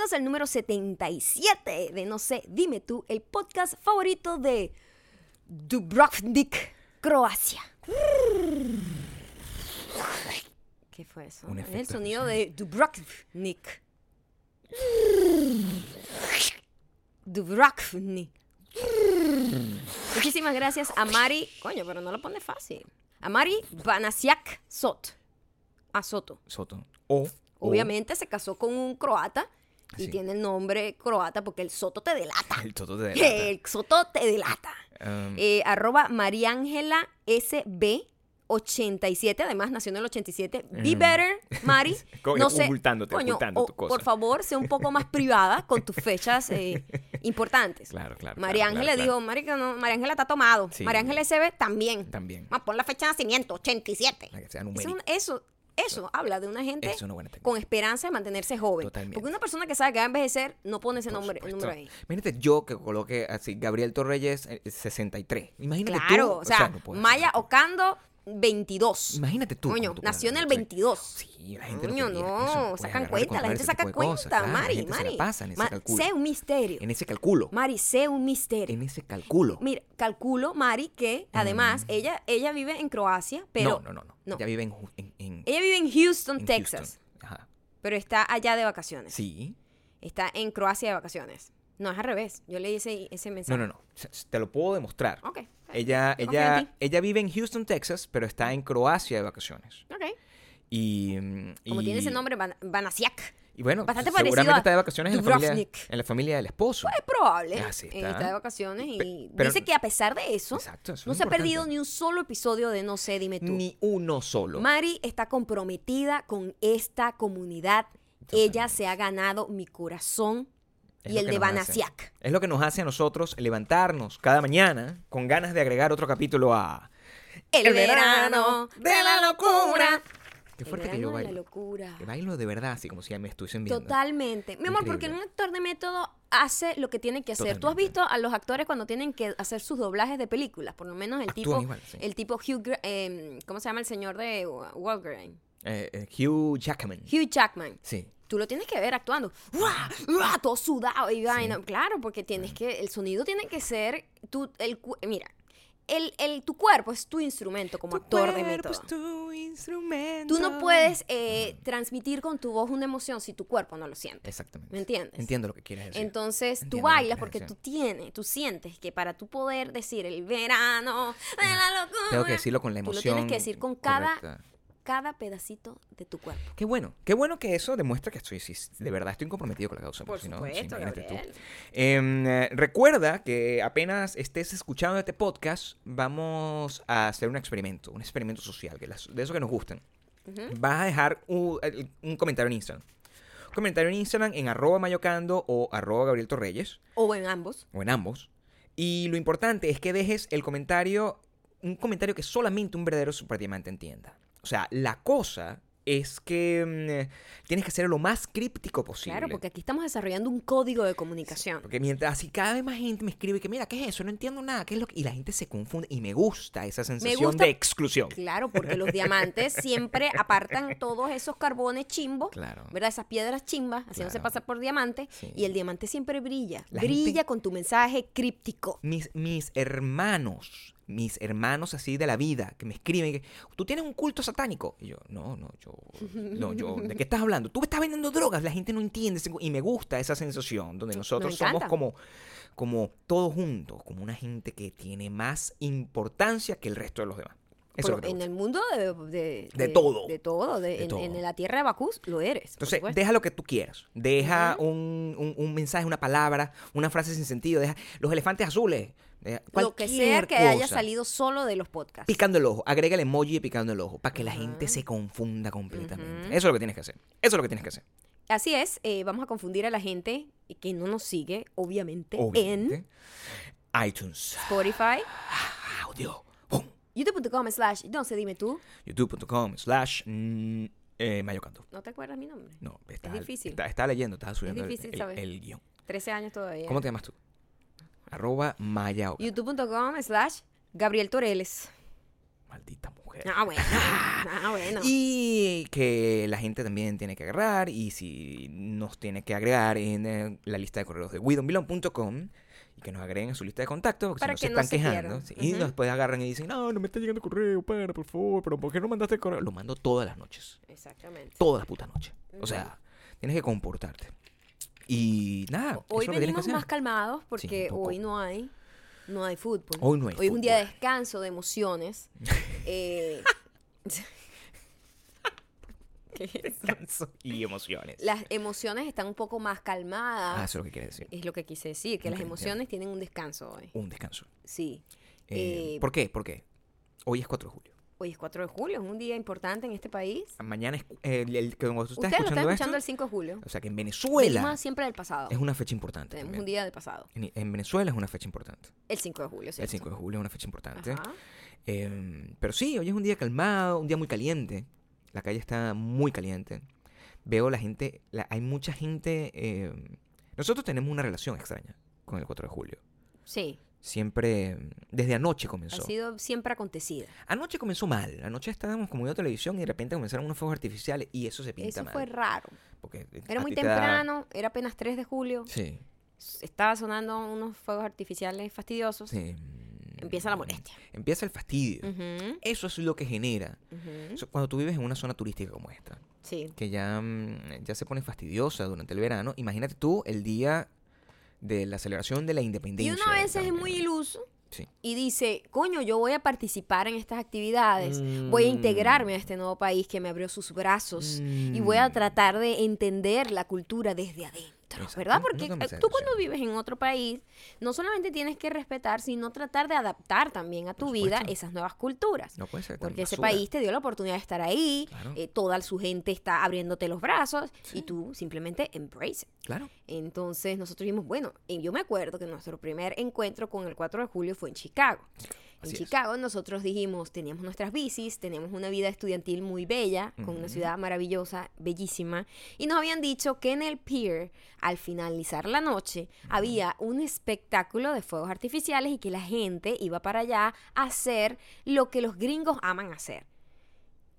Bienvenidos al número 77 de No sé, dime tú, el podcast favorito de Dubrovnik, Croacia. ¿Qué fue eso? Un el sonido de Dubrovnik. Dubrovnik. Muchísimas gracias a Mari. Coño, pero no lo pone fácil. A Mari Banasiak Sot. A Soto. Soto. O. o- Obviamente se casó con un croata y Sí. tiene el nombre croata porque el Soto te delata. El Soto de delata. El Soto te delata. Um, Eh, arroba Mariángela SB 87, además nació en el 87. Be Mm. better, Mari. No sé, ocultándote, coño, ocultando o- tu cosa. Por favor, sea un poco más privada con tus fechas eh, importantes. Claro, claro, María claro, Ángela claro, dijo, Marica, no, María Ángela está tomado. Sí. María Ángela SB también. También. Ah, pon la fecha de nacimiento, 87. Para que sea Es numérico. Eso, habla de una gente Es una con esperanza de mantenerse joven. Totalmente. Porque una persona que sabe que va a envejecer no pone ese nombre, el número ahí. Imagínate yo que coloque así, Gabriel Torreyes eh, 63. Imagínate Claro, tú. o sea, no puede Maya. Ocando, 22. Imagínate tú. Coño, nació en el cuaderno. 22. Sí, la gente Coño, lo no, sacan cuenta, la gente saca cosas, cuenta, Mari, gente se la Mari. pasa en ese Ma- sé un misterio. En ese cálculo. Mari, sé un misterio. En ese cálculo. Mira, calculo, Mari, que además ella, ella vive en Croacia, pero Mm. no, no, no, no. no. Ya vive en, Ju- en, en- ella vive en Houston, en Texas, Houston. Ajá. pero está allá de vacaciones. Sí. Está en Croacia de vacaciones. No, es al revés. Yo leí ese, ese mensaje. No, no, no. Te lo puedo demostrar. Ok. Ella, Yo ella, ella vive en Houston, Texas, pero está en Croacia de vacaciones. Ok. Y, mm, Como y- tiene ese nombre, Ban- Banasiak. Y bueno, bastante seguramente está de vacaciones en la, familia, en la familia del esposo. Es probable. Ah, sí, eh, está. está de vacaciones y Pe- pero- dice que a pesar de eso, Exacto, eso no es se ha perdido ni un solo episodio de No sé, dime tú. Ni uno solo. Mari está comprometida con esta comunidad. Ella se ha ganado mi corazón Es y el de. Banasiak. Es lo que nos hace a nosotros levantarnos cada mañana con ganas de agregar otro capítulo a El, verano de la locura. Qué El fuerte que yo de la bailo. locura. Que bailo de verdad, así como si ya me estuviesen viendo. Totalmente. Mi amor, porque un actor de método hace lo que tiene que hacer. Tú has visto a los actores cuando tienen que hacer sus doblajes de películas, por lo menos el Actúan tipo, igual, sí. el tipo Hugh, em, ¿cómo se llama el señor de Wolverine? Eh, eh, Hugh Jackman. Hugh Jackman. Sí. Tú lo tienes que ver actuando. ¡Uah! ¡Uah! Todo sudado y vaina. Claro, porque tienes que. El sonido tiene que ser. Tu, el, mira, el, el, tu cuerpo es tu instrumento como actor de método. tu instrumento. Tú no puedes eh, transmitir con tu voz una emoción si tu cuerpo no lo siente. Exactamente. ¿Me entiendes? Entiendo lo que quieres decir. Entonces tú Entiendo bailas porque tú tienes, tú sientes que para tú poder decir el verano de la locura. Tengo que decirlo con la Tú emoción. lo tienes que decir con correcta. cada pedacito de tu cuerpo. Qué bueno, qué bueno que eso demuestra que estoy, de verdad estoy comprometido con la causa. Por si supuesto, tú. Gabriel. Em, eh, recuerda que apenas estés escuchando este podcast, vamos a hacer un experimento, un experimento social, que las- de eso que nos gustan. Vas a dejar un, comentario en Instagram. Comentario en Instagram en arroba mayocando o arroba Gabriel Torreyes, O en ambos. o en ambos. Y lo importante es que dejes el comentario, un comentario que solamente un verdadero superdiamante entienda. O sea, la cosa es que mm, tienes que ser lo más críptico posible. Claro, porque aquí estamos desarrollando un código de comunicación. Porque mientras así cada vez más gente me escribe que mira, ¿qué es eso? No entiendo nada, ¿qué es lo que...? Y la gente se confunde y me gusta esa sensación gusta- de exclusión. Claro, porque los diamantes siempre apartan todos esos carbones chimbos, Claro. ¿verdad? Esas piedras chimbas, haciéndose Claro. pasar por diamante, Sí. y el diamante siempre brilla. La brilla gente- con tu mensaje críptico. Mis, mis hermanos, mis hermanos así de la vida, que me escriben que tú tienes un culto satánico. Y yo, no, no, yo, no, yo, ¿de qué estás hablando? Tú me estás vendiendo drogas, la gente no entiende. Y me gusta esa sensación donde nosotros somos como, como todos juntos, como una gente que tiene más importancia que el resto de los demás. Eso es Pero en el mundo de, de, De todo. De todo. de- en, todo. en la tierra de Bacús lo eres. Entonces, deja lo que tú quieras. Deja un, un- un mensaje, una palabra, una frase sin sentido. Deja los elefantes azules. Deja lo que sea que haya salido solo de los podcasts. Picando el ojo. Agrega el emoji de picando el ojo. Para que la gente se confunda completamente. Eso es lo que tienes que hacer. Eso es lo que tienes que hacer. Así es, eh, vamos a confundir a la gente que no nos sigue, obviamente, Obviamente. en iTunes. Spotify, Audio. Pum. youtube.com slash, no sé, dime tú, YouTube.com slash mm, eh, Mayocanto. ¿no te acuerdas mi nombre? No, está, difícil. Está, está leyendo, estaba subiendo el- difícil el, saber. el guion. 13 años todavía. ¿Cómo te llamas tú? Arroba Maya youtube.com slash Gabriel Toreles. Maldita mujer. Ah, bueno. Ah, bueno. Y que la gente también tiene que agarrar y si nos tiene que agregar en eh, la lista de correos de widonbilon.com y que nos agreguen a su lista de contactos porque Para si que no no se están quejando. sí, Y después agarran y dicen, no, no me está llegando correo, para, por favor, pero ¿por qué no mandaste el correo? Lo mando todas las noches. Exactamente. Todas las putas noches. O sea, tienes que comportarte. Y nada, Hoy eso que venimos más calmados porque hoy no hay, no hay fútbol. Hoy no hay Hoy es un día de descanso, de emociones. Eh. Descanso y emociones. Las emociones están un poco más Ah, calmadas. eso es lo que quiere decir. es lo que quise decir, que las entiendo. emociones tienen un descanso hoy. Un descanso. Sí. Eh, Eh, ¿Por qué? ¿Por qué? Hoy es 4 de julio. Hoy es 4 de julio, es un día importante en este país. Mañana es eh, el, el- que cuando tú estás Ustedes lo están escuchando, escuchando el esto, 5 de julio. o sea que en Venezuela Venimos siempre del pasado. es una fecha importante. Tenemos también. un día del pasado. En, en Venezuela es una fecha importante. El 5 de julio, ¿cierto? El 5 de julio es una fecha importante. Ajá. Eh, pero sí, hoy es un día calmado, un día muy caliente. La calle está muy caliente. Veo la gente, la- hay mucha gente. eh, nosotros tenemos una relación extraña con el 4 de julio. Sí, Siempre, desde anoche ha comenzó. sido siempre acontecida. Anoche comenzó mal. Anoche estábamos como viendo televisión y de repente comenzaron unos fuegos artificiales y eso se pinta Eso mal. fue raro. porque Era muy da- temprano, era apenas 3 de julio. Sí, Estaba sonando unos fuegos artificiales fastidiosos. sí. Empieza la molestia. Empieza el fastidio. Eso es lo que genera. Eso- Cuando tú vives en una zona turística como esta, Sí. que ya, mm, ya se pone fastidiosa durante el verano, imagínate tú el día de la celebración de la Y independencia. uno a veces es muy iluso Sí. y dice, coño, yo voy a participar en estas actividades, voy a Mm. integrarme a este nuevo país que me abrió sus brazos y voy a Mm. tratar de entender la cultura desde adentro, Exacto. ¿verdad? Porque eh, tú cuando vives en otro país, no solamente tienes que respetar, sino tratar de adaptar también a tu vida esas nuevas culturas. No puede ser Porque ese basura. país te dio la oportunidad de estar ahí, Claro. eh, toda su gente está abriéndote los brazos Sí. y tú simplemente embrace. Claro. Entonces nosotros dijimos, bueno, y yo me acuerdo que nuestro primer encuentro con el 4 de julio fue en Chicago. Así en es. Chicago nosotros dijimos, teníamos nuestras bicis, teníamos una vida estudiantil muy bella, con una ciudad maravillosa, bellísima, y nos habían dicho que en el pier, al finalizar la noche, había un espectáculo de fuegos artificiales y que la gente iba para allá a hacer lo que los gringos aman hacer,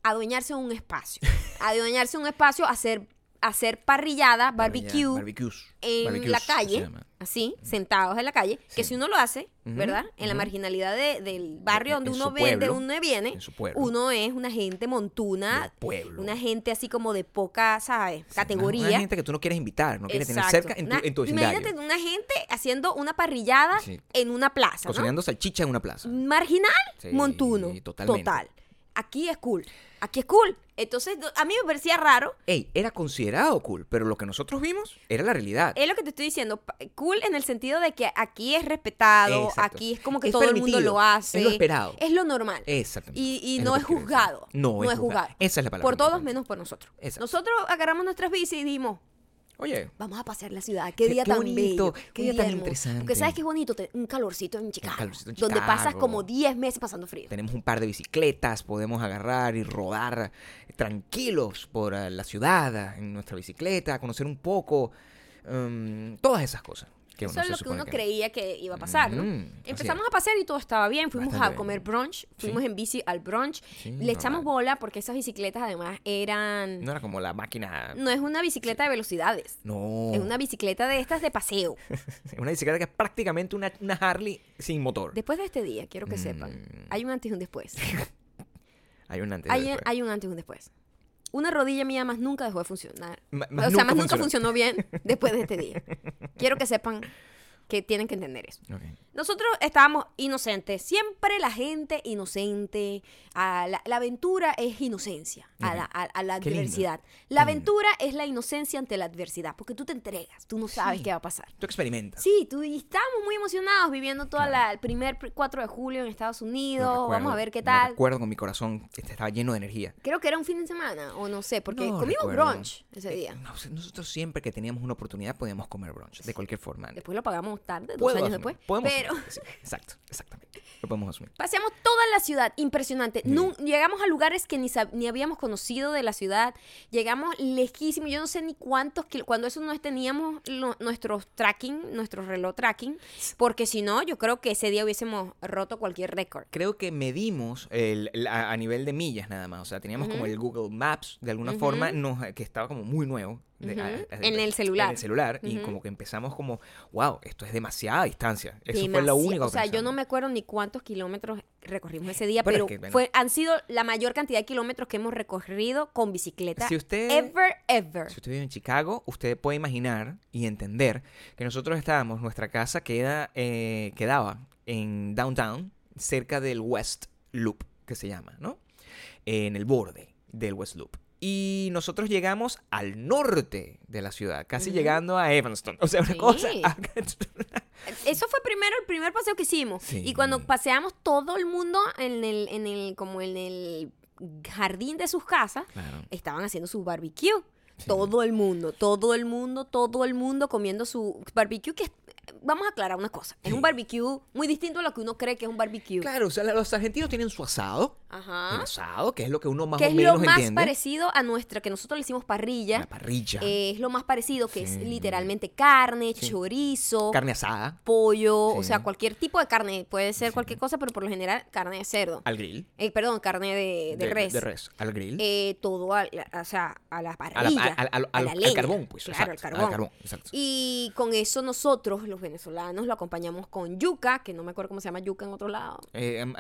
adueñarse de un espacio, adueñarse de un espacio, hacer, hacer parrillada, barbecue, Barbecues. en Barbecues, la calle, así, sentados en la calle, que si uno lo hace, ¿verdad? En la marginalidad de- del barrio En- donde en uno vende, pueblo, uno viene, uno es una gente montuna, una gente así como de poca, ¿sabes? Sí, Categoría. Una, una gente que tú no quieres invitar, no quieres tener cerca en tu, Una- en tu vecindario. Imagínate una gente haciendo una parrillada Sí. en una plaza, ¿no? Cocinando salchicha en una plaza. Marginal, montuno. totalmente. Total. Aquí es cool. Aquí es cool. Entonces, a mí me parecía raro. Ey, era considerado cool, pero lo que nosotros vimos era la realidad. Es lo que te estoy diciendo. Cool en el sentido de que aquí es respetado, Exacto. aquí es como que Es todo el mundo lo hace. es lo esperado. Es lo normal. Exactamente. Y, y Es no es juzgado. No, es juzgado. Esa es la palabra Por todos menos por nosotros. Exacto. Nosotros agarramos nuestras bicis y dijimos, Oye, vamos a pasear la ciudad. Qué, Qué- día qué tan bonito, bello. un Qué día tan interesante. Porque sabes qué bonito, un calorcito en Chicago. calorcito en Donde pasas Chicago. como 10 meses pasando frío. tenemos un par de bicicletas, podemos agarrar y rodar tranquilos por eh, la ciudad en nuestra bicicleta, conocer un poco, um, todas esas cosas. Que Eso uno es se lo que uno creía que iba a pasar, ¿no? Mm, Empezamos a pasear y todo estaba bien. Fuimos Bastante a bien. comer brunch. Fuimos Sí. en bici al brunch. Sí, Le echamos bola porque esas bicicletas además eran... No era como la máquina. No es una bicicleta de velocidades. No. Es una bicicleta de estas de paseo. Es una bicicleta que es prácticamente una, una Harley sin motor. Después de este día, quiero que sepan, Mm. hay un antes y un después. Hay un antes y Hay, después. hay un antes y un después. Una rodilla mía más nunca dejó de funcionar. Ma- o sea, más nunca funcionó. bien después de este día. Quiero que sepan que tienen que entender eso. Ok. Nosotros estábamos inocentes. Siempre la gente inocente. a la, la aventura es inocencia a la, a- a la lindo. adversidad. Qué La lindo. aventura es la inocencia ante la adversidad. Porque tú te entregas. Tú no sabes Sí. qué va a pasar. Tú experimentas. Sí, tú y estábamos muy emocionados viviendo toda Claro. la, el primer pr- 4 de julio en Estados Unidos. Recuerdo, Vamos a ver qué tal. recuerdo con mi corazón, este, estaba lleno de energía. Creo que era un fin de semana, o no sé, porque No comimos recuerdo. brunch ese Eh, día. no sé, nosotros siempre que teníamos una oportunidad podíamos comer brunch, de cualquier forma. Después lo pagamos tarde, dos años después. podemos Pero- Sí, exacto, exactamente. Lo podemos asumir. Paseamos toda la ciudad, impresionante. Llegamos a lugares que ni, sab- ni habíamos conocido de la ciudad. Llegamos lejísimos. Yo no sé ni cuántos kil- Cuando eso no teníamos lo- nuestros tracking, nuestro reloj tracking. Porque si no, yo creo que ese día hubiésemos roto cualquier récord. Creo que medimos el, el- a, a nivel de millas nada más. O sea, teníamos como el Google Maps de alguna forma nos, que estaba como muy nuevo. De- Ujú. a- a- En el celular. En el celular. Y Ujú. como que empezamos como, wow, esto es demasiada distancia. Eso fue lo Demasiado. único O sea, yo no me acuerdo ni cuántos kilómetros recorrimos ese día, Bueno, es pero que, bueno. fue, han sido la mayor cantidad de kilómetros que hemos recorrido con bicicleta. Si usted- Ever, ever. Si usted vive en Chicago, usted puede imaginar y entender que nosotros estábamos, nuestra casa queda, eh, quedaba en downtown, cerca del West Loop, que se llama, ¿no? En el borde del West Loop. Y nosotros llegamos al norte de la ciudad, casi llegando a Evanston. O sea, una Sí. cosa... Eso fue primero el primer paseo que hicimos. Sí. Y cuando paseamos todo el mundo en el, en el, como en el jardín de sus casas, Claro. estaban haciendo su barbecue. Sí. Todo el mundo, todo el mundo, todo el mundo comiendo su barbecue que es- vamos a aclarar una cosa. Es un barbecue muy distinto a lo que uno cree que es un barbecue. Claro, o sea, los argentinos tienen su asado. El Ajá. asado, que es lo que uno más Que o es menos lo más entiende. parecido a nuestra, que nosotros le hicimos parrilla. La parrilla. Eh, es lo más parecido, que es literalmente carne, Sí. chorizo, carne asada. pollo, o sea, cualquier tipo de carne. Puede ser cualquier cosa, pero por lo general carne de cerdo. Al grill. Eh, perdón, carne de, de res. De res. Al grill. Eh, todo, a la- o sea, a la A parrilla. la- al, a carbón, pues. Claro, exacto, al Al carbón. exacto. Y con eso nosotros, los venezolanos, lo acompañamos con yuca, que no me acuerdo cómo se llama yuca en otro lado. Eh, em,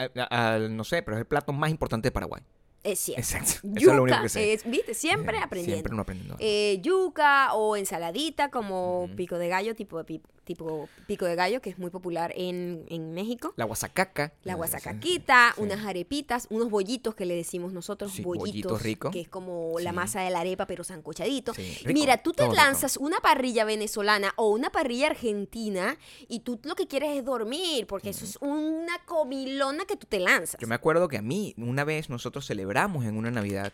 no sé, pero es el plato más importante de Paraguay. Es cierto. Exacto. Eso Yuca, es lo único que sé. es- viste, siempre Eh, aprendiendo. Siempre no aprendiendo. Eh, yuca o ensaladita como pico de gallo, tipo de tipo pico de gallo, que es muy popular en, en México. la guasacaca. La eh, guasacaquita, sí. unas arepitas, unos bollitos que le decimos nosotros, Sí, bollitos, bollitos ricos. que es como la masa de la arepa pero sancochadito. Sí, rico, Mira, tú te rico. lanzas una parrilla venezolana o una parrilla argentina y tú lo que quieres es dormir, porque eso es una comilona que tú te lanzas. Yo me acuerdo que a mí, una vez nosotros celebramos en una Navidad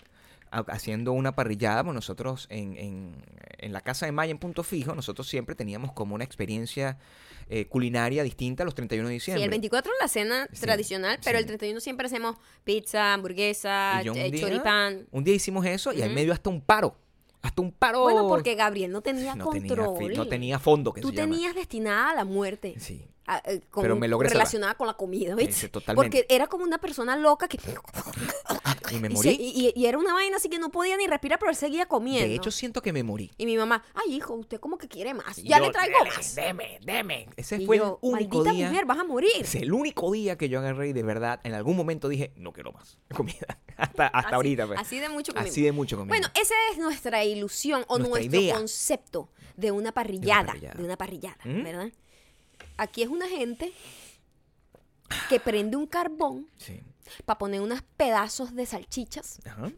haciendo una parrillada, pues nosotros en, en- en la casa de Maya en Punto Fijo, nosotros siempre teníamos como una experiencia eh, culinaria distinta a los 31 de Sí, diciembre. el 24 es la cena Sí, tradicional, pero sí. el 31 siempre hacemos pizza, hamburguesa, un eh, día- choripán. Un día hicimos eso y al Ujú. medio hasta un paro. Hasta un paro. Bueno, porque Gabriel no tenía no tenía, control. fi- no tenía fondo, que Tú se llama. tenías destinada a la muerte. Sí. A- eh, con- Pero me logré salvar. relacionada con la comida, ¿viste? Porque era como una persona loca que... Y me y, morí. se- y- y era una vaina así que no podía ni respirar, pero él seguía comiendo. De hecho, siento que me morí. y mi mamá, ay hijo, usted como que quiere más. Y Ya yo, le traigo "Deme, más. Deme, deme. Ese Y fue yo, el único maldita día. mujer, vas a morir. Es el único día que yo agarré y de verdad, en algún momento dije, no quiero más comida. Hasta, hasta Así- ahorita, pues. Así de mucho comimos. Así de mucho comida. Bueno, esa es nuestra ilusión o Nuestra nuestro idea. concepto de una parrillada. De parrillada. una parrillada, ¿Mm? ¿verdad? Aquí es una gente que prende un carbón Sí. para poner unos pedazos de salchichas, Ajá.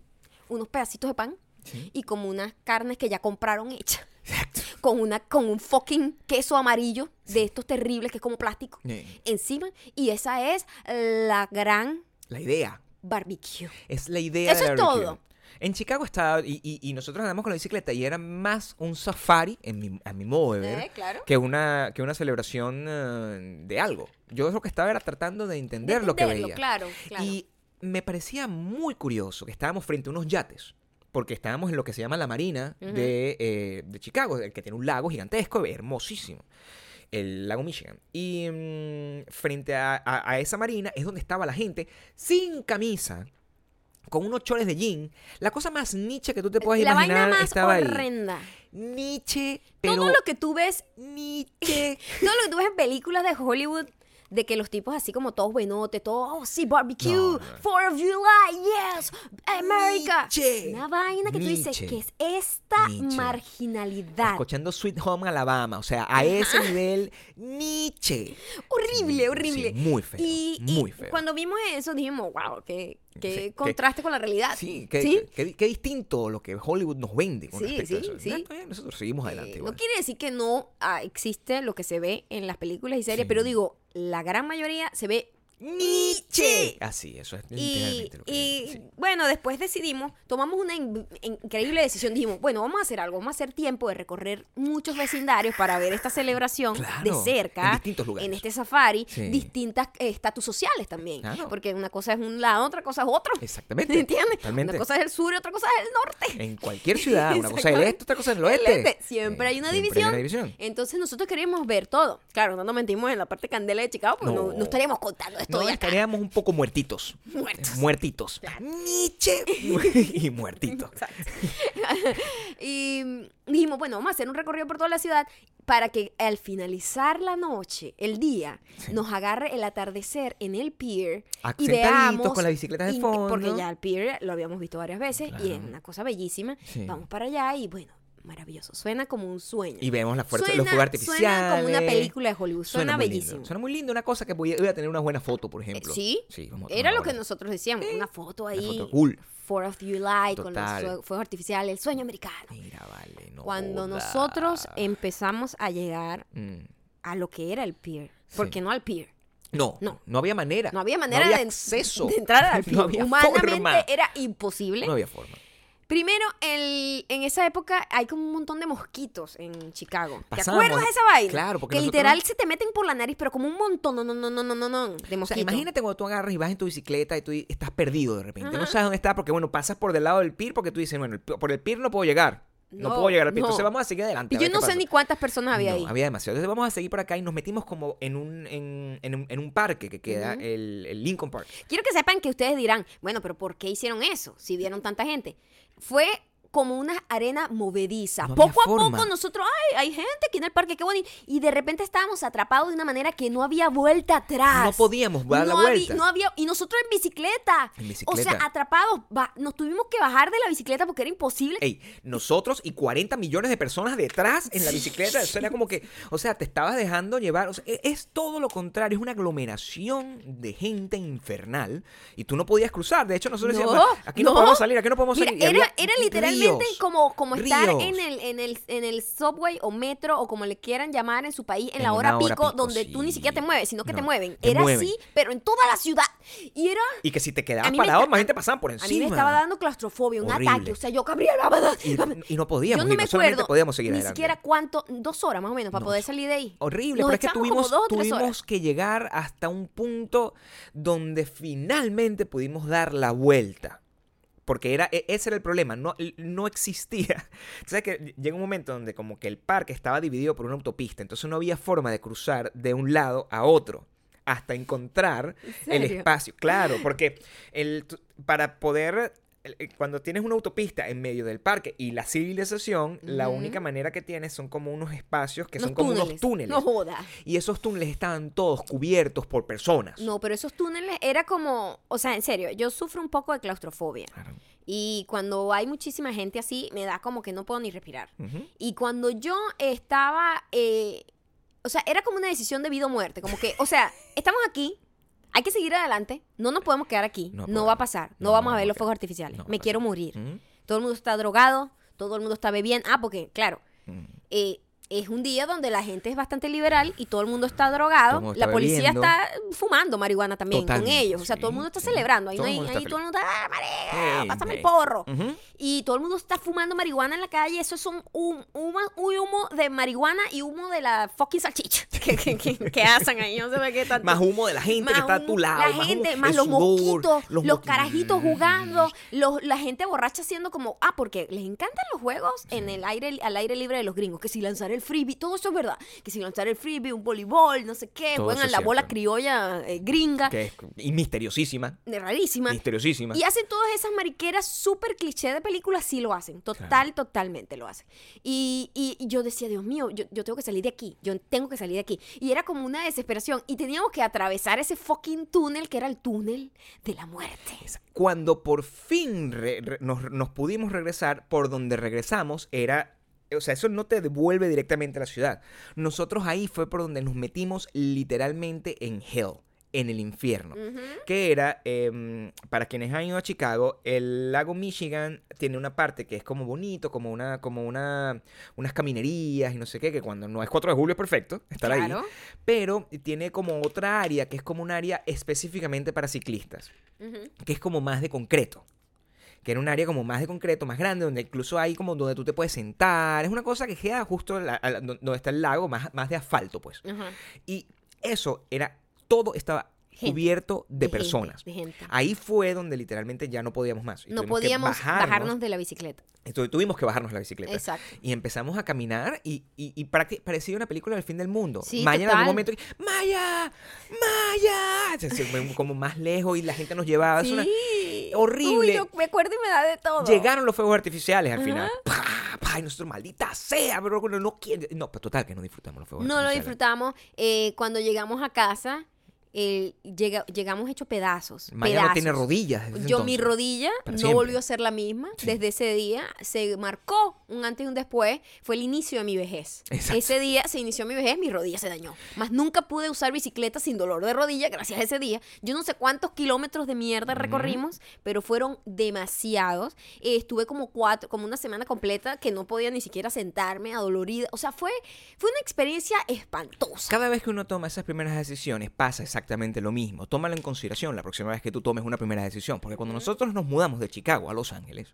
unos pedacitos de pan Sí. y como unas carnes que ya compraron hechas. Exacto. Con, una, con un fucking queso amarillo de estos terribles que es como plástico encima. Y esa es la gran La idea. barbecue. Es la idea Eso de es barbecue. todo. En Chicago estaba, y, y- y nosotros andamos con la bicicleta y era más un safari, en mi, a mi modo de ver, Eh, claro. que, una, que una celebración eh, de algo. Yo lo que estaba era tratando de entender De lo que veía. Claro, claro. Y me parecía muy curioso que estábamos frente a unos yates. Porque estábamos en lo que se llama la Marina de, eh, de Chicago, el que tiene un lago gigantesco, hermosísimo. El lago Michigan. Y mm, frente a, a- a esa marina es donde estaba la gente sin camisa, con unos chores de jean. La cosa más niche que tú te puedas la imaginar vaina más estaba ahí. horrenda. Niche, pero Todo lo que tú ves, niche. todo lo que tú ves en películas de Hollywood, de que los tipos así como todos buenotes, todos, oh, sí, barbecue, No, no. 4 of July, yes, America. Nietzsche. Una vaina que tú dices, Nietzsche. que es esta Nietzsche. marginalidad? Escuchando Sweet Home Alabama. O sea, a ese nivel, Nietzsche. Horrible, horrible. sí, muy feo. Y, y muy feo. cuando vimos eso dijimos, wow, qué, qué Sí, que- contraste con la realidad. Sí, qué, ¿Sí? qué- qué distinto lo que Hollywood nos vende con Sí, respecto a eso. sí. Nosotros seguimos adelante. Eh, no quiere decir que no ah, existe lo que se ve en las películas y series, pero digo, la gran mayoría se ve Nietzsche. Así, eso es Y, lo que y, digo, sí. bueno, después decidimos, tomamos una in- in- increíble decisión. Dijimos, bueno, vamos a hacer algo, vamos a hacer tiempo de recorrer muchos vecindarios para ver esta celebración Claro, de cerca. en distintos lugares. En este safari, Sí. distintas eh, estatus sociales también. Claro. Porque una cosa es un lado, otra cosa es otro. Exactamente. ¿Entiendes? Totalmente. Una cosa es el sur y otra cosa es el norte. En cualquier ciudad, una cosa es el este, otra cosa es el El oeste. este. Siempre hay una división. hay una división. Entonces nosotros queríamos ver todo. Claro, no nos mentimos en la parte candela de Chicago, porque no, No. no estaríamos contando esto No, de acá. estaríamos un poco muertitos. Muertos. Muertitos. Nietzsche. y muertitos. Y dijimos, bueno, vamos a hacer un recorrido por toda la ciudad para que al finalizar la noche, el día, Sí. nos agarre el atardecer en el pier y veamos con las bicicletas de fondo. porque ya el pier lo habíamos visto varias veces y es Claro. una cosa bellísima. Sí. Vamos para allá y bueno, maravilloso, suena como un sueño. Y vemos la fuerza, suena, los fuegos artificiales. Suena como una película de Hollywood, suena, lindo. bellísimo. Suena muy lindo. Una cosa que voy a, voy a tener una buena foto, por Eh, ejemplo. sí, era lo una que nosotros decíamos, una foto ahí. foto cool. 4th of July con los fuegos artificiales, el sueño americano. Mira, vale, no Cuando joda. nosotros empezamos a llegar Mm. a lo que era el pier, porque Sí. no al pier, No, No. no, había manera. no había manera no había de, acceso. de entrar al pier. No Humanamente forma. era imposible. No había forma. Primero, el, en esa época hay como un montón de mosquitos en Chicago. ¿Te acuerdas de esa vaina? Claro, porque Que nosotros- literal se te meten por la nariz, pero como un montón, no, no, no, no, no, no, no, de O sea, mosquitos. imagínate cuando tú agarras y vas en tu bicicleta y tú estás perdido de repente. No sabes dónde está porque, bueno, pasas por del lado del pier porque tú dices, bueno, el por el pier no puedo llegar. No, No, puedo llegar al pier. no. Entonces vamos a seguir adelante. Y a yo no sé ni cuántas personas había No, ahí. había demasiado. Entonces vamos a seguir por acá y nos metimos como en un, en, en un, en un parque que queda, el, el Lincoln Park. Quiero que sepan que ustedes dirán, bueno, pero ¿por qué hicieron eso? Si vieron tanta gente. Fue como una arena movediza. No poco a forma. poco nosotros, ay, hay gente aquí en el parque, qué bonito. Y de repente estábamos atrapados de una manera que no había vuelta atrás. No podíamos dar la No había- vuelta. no había, y nosotros en bicicleta. En O bicicleta. sea, atrapados. nos tuvimos que bajar de la bicicleta porque era imposible. Ey, nosotros y 40 millones de personas detrás en la bicicleta. Eso era como que, o sea, te estabas dejando llevar. O sea, e- es todo lo contrario. Es una aglomeración de gente infernal. Y tú no podías cruzar. De hecho, nosotros No, decíamos, aquí no, no. podemos salir, aquí no podemos Mira, salir. Y era, había era literalmente ríos, como, como estar ríos. en el, en, el, en el subway o metro o como le quieran llamar en su país en, En la hora, pico, donde tú ni siquiera te mueves, sino que te mueven. te era mueven. así, pero en toda la ciudad. Y era... Y que si te quedabas parado, más gente pasaban por encima. A mí me estaba dando claustrofobia, un Horrible. ataque. O sea, yo, Gabriela, ¿verdad? Y, y no podíamos, yo no me acuerdo podíamos seguir ni adelante. siquiera cuánto, dos horas más o menos para No, poder salir de ahí. Horrible, Nos pero es que tuvimos, tuvimos que llegar hasta un punto donde finalmente pudimos dar la vuelta. Porque era, e- ese era el problema, no, no existía. ¿Sabes que Llega un momento donde como que el parque estaba dividido por una autopista, entonces no había forma de cruzar de un lado a otro hasta encontrar ¿En el espacio. Claro, porque el, para poder, cuando tienes una autopista en medio del parque y la civilización, la única manera que tienes son como unos espacios que son como unos túneles. No joda. Y esos túneles estaban todos cubiertos por personas. No, pero esos túneles era como, o sea, en serio, yo sufro un poco de claustrofobia. Claro. Y cuando hay muchísima gente así, me da como que no puedo ni respirar. Y cuando yo estaba, eh, o sea, era como una decisión de vida o muerte, como que, o sea, estamos aquí, hay que seguir adelante, no nos podemos quedar aquí, No va a pasar, no, No, vamos no a ver los fuegos artificiales, me quiero morir. Ujú. Todo el mundo está drogado, todo el mundo está bebiendo, ah, porque, claro, Mm. eh, es un día donde la gente es bastante liberal y todo el mundo está drogado. el mundo está la policía bebiendo. está fumando marihuana también con ellos. O sea, todo el mundo está sí. celebrando. Ahí, Todo no el hay- mundo está ahí todo el mundo está, "Ah, marica, Ey, pásame el porro. Y todo el mundo está fumando marihuana en la calle. Eso es un, humo, humo de marihuana y humo de la fucking salchicha que, que, que- que hacen ahí. No sé qué tanto. Más humo de la gente que está a tu lado. La más gente, el más los sudor, mosquitos, los, mosqui- carajitos jugando, los, la gente borracha haciendo como, ah, porque les encantan los juegos en el aire, al aire libre de los gringos, que si lanzar el freebie, todo eso es verdad, que si lanzar el freebie, un voleibol, no sé qué, Todo juegan la bola criolla eh, gringa, Que es y misteriosísima. rarísima. Misteriosísima. Y hacen todas esas mariqueras súper cliché de películas, sí lo hacen. Total, Claro. totalmente lo hacen. Y, y- y yo decía, Dios mío, yo, yo tengo que salir de aquí. Yo tengo que salir de aquí. Y era como una desesperación. Y teníamos que atravesar ese fucking túnel que era el túnel de la muerte. Cuando por fin re- re- nos, nos pudimos regresar, por donde regresamos era... O sea, eso no te devuelve directamente a la ciudad. Nosotros ahí fue por donde nos metimos literalmente en hell. en el infierno. Ujú. Que era, em, para quienes han ido a Chicago, el lago Michigan tiene una parte que es como bonito, como una, como una, unas caminerías y no sé qué, que cuando no es 4 de julio es perfecto estar ahí. Claro. Pero tiene como otra área que es como un área específicamente para ciclistas, Ujú. que es como más de concreto. Que era un área como más de concreto, más grande, donde incluso hay como donde tú te puedes sentar. Es una cosa que queda justo la- la- donde está el lago, más, más de asfalto, pues. Ajá. Y eso era, todo estaba Gente, cubierto de, personas. de gente. Ahí fue donde literalmente ya no podíamos más. y No podíamos bajarnos. de la bicicleta. Entonces tuvimos que bajarnos la bicicleta. Exacto. Y empezamos a caminar y, y, y parecía una película del fin del mundo. Sí, Maya en algún momento, Maya, Maya, como más lejos y la gente nos llevaba. Una- Sí. Horrible. Uy, yo me acuerdo y me da de todo. Llegaron los fuegos artificiales al final. ¡Pah! ¡Pah! Y nosotros, maldita sea, pero no, no quiere. No, pero total, que no disfrutamos los fuegos No lo artificiales. disfrutamos. Eh, cuando llegamos a casa, eh, llega- llegamos hecho pedazos. Maya no pedazos. tiene rodillas. Yo entonces. mi rodilla Para no siempre. volvió a ser la misma. Sí. Desde ese día se marcó un antes y un después. Fue el inicio de mi vejez. Exacto. Ese día se inició mi vejez, mi rodilla se dañó. Más nunca pude usar bicicleta sin dolor de rodilla gracias a ese día. Yo no sé cuántos kilómetros de mierda recorrimos, pero fueron demasiados. Eh, estuve como cuatro, como una semana completa que no podía ni siquiera sentarme, adolorida. O sea, fue, fue una experiencia espantosa. Cada vez que uno toma esas primeras decisiones pasa exactamente lo mismo. Tómalo en consideración la próxima vez que tú tomes una primera decisión. Porque cuando nosotros nos mudamos de Chicago a Los Ángeles,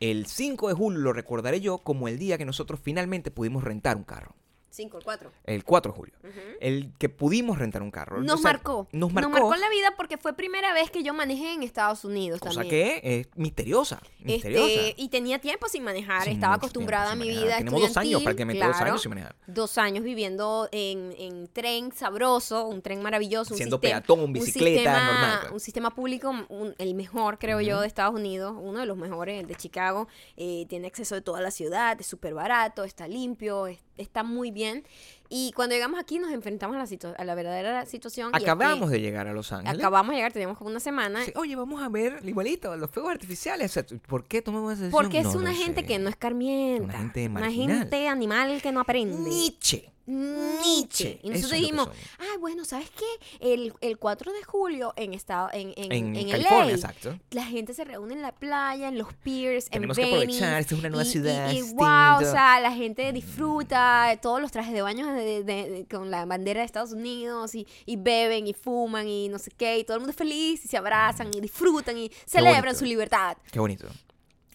el 5 de julio lo recordaré yo como el día que nosotros finalmente pudimos rentar un carro. Cinco, cuatro. El 4 de julio. El que pudimos rentar un carro. Nos O sea, marcó. Nos marcó. la vida porque fue primera vez que yo manejé en Estados Unidos cosa también. que es misteriosa. Misteriosa. Este, y tenía tiempo sin manejar, Sin estaba acostumbrada a mi vida. Tenemos dos años, prácticamente dos años sin manejar. Dos años viviendo en, en tren sabroso, un tren maravilloso. un Siendo sistema- peatón, bicicleta, sistema- normal, pues. Un sistema público, un- el mejor, creo yo, de Estados Unidos, uno de los mejores, el de Chicago. eh, tiene acceso de toda la ciudad, es súper barato, está limpio, es- está muy bien. Y cuando llegamos aquí nos enfrentamos a la, situa- a la verdadera situación. es Acabamos de llegar a Los Ángeles. Acabamos de llegar, teníamos como una semana. Sí, Oye, vamos a ver igualito, los fuegos artificiales. O sea, ¿Por qué tomamos esa decisión? Porque es No una gente sé. que no escarmienta. Una gente Una marginal. gente animal que no aprende. Nietzsche. Nietzsche. Y nosotros dijimos, ah, bueno, ¿sabes qué? El, el 4 de julio en estado, en, en, En, en California, LA, exacto. la gente se reúne en la playa, en los piers, Tenemos en que Venice. aprovechar, esta es una nueva y- ciudad, Y, y wow, o sea, la gente disfruta, todos los trajes de baño de- de- de- con la bandera de Estados Unidos y, y beben y fuman y no sé qué, y todo el mundo es feliz y se abrazan y disfrutan y celebran su libertad. Qué bonito.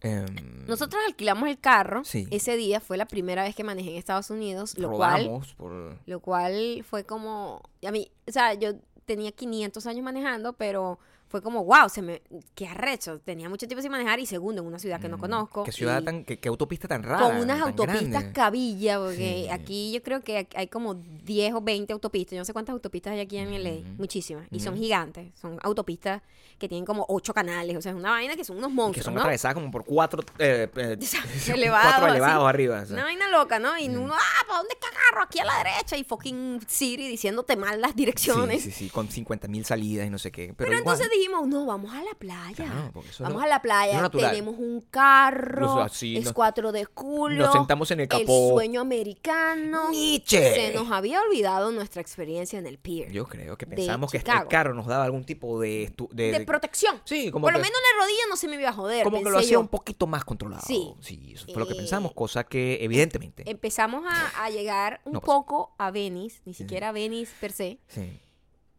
Em, Nosotros alquilamos el carro. Sí. Ese día fue la primera vez que manejé en Estados Unidos, lo cual, por... lo cual fue como, a mí, o sea, yo tenía 500 años manejando, pero fue como, wow, se me, qué arrecho. Tenía mucho tiempo sin manejar y segundo, en una ciudad que no Mm, conozco. Qué ciudad tan... Qué, qué autopista tan rara. Con unas autopistas grande. cabilla, porque Sí. aquí yo creo que hay como 10 o 20 autopistas. Yo no sé cuántas autopistas hay aquí en LA. Ujú. Muchísimas. Y son Ujú. gigantes. Son autopistas que tienen como 8 canales. O sea, es una vaina que son unos Que monstruos, son ¿no? atravesadas como por cuatro... eh, eh, Elevados, cuatro así. elevados arriba. o sea. Una vaina loca, ¿no? Y Mm. uno, ah, ¿para dónde que agarro? Aquí a la derecha. Y fucking Siri diciéndote mal las direcciones. Sí, sí, sí, con 50 mil salidas y no sé qué. Pero, Pero, igual, entonces dijimos, no, vamos a la playa. Claro, vamos lo- a la playa. Tenemos un carro. Así, es nos- 4 de julio. nos sentamos en el capó. sueño americano. ¡Nietzsche! Se nos había olvidado nuestra experiencia en el pier. Yo creo que pensamos que este carro nos daba algún tipo de... de, de protección. sí, como Por lo menos la rodilla no se me iba a joder. como que lo hacía yo. un poquito más controlado. Sí. eso fue lo que Eh, pensamos, cosa que evidentemente. Empezamos a, a llegar un No poco a Venice, ni siquiera a Venice per se. sí,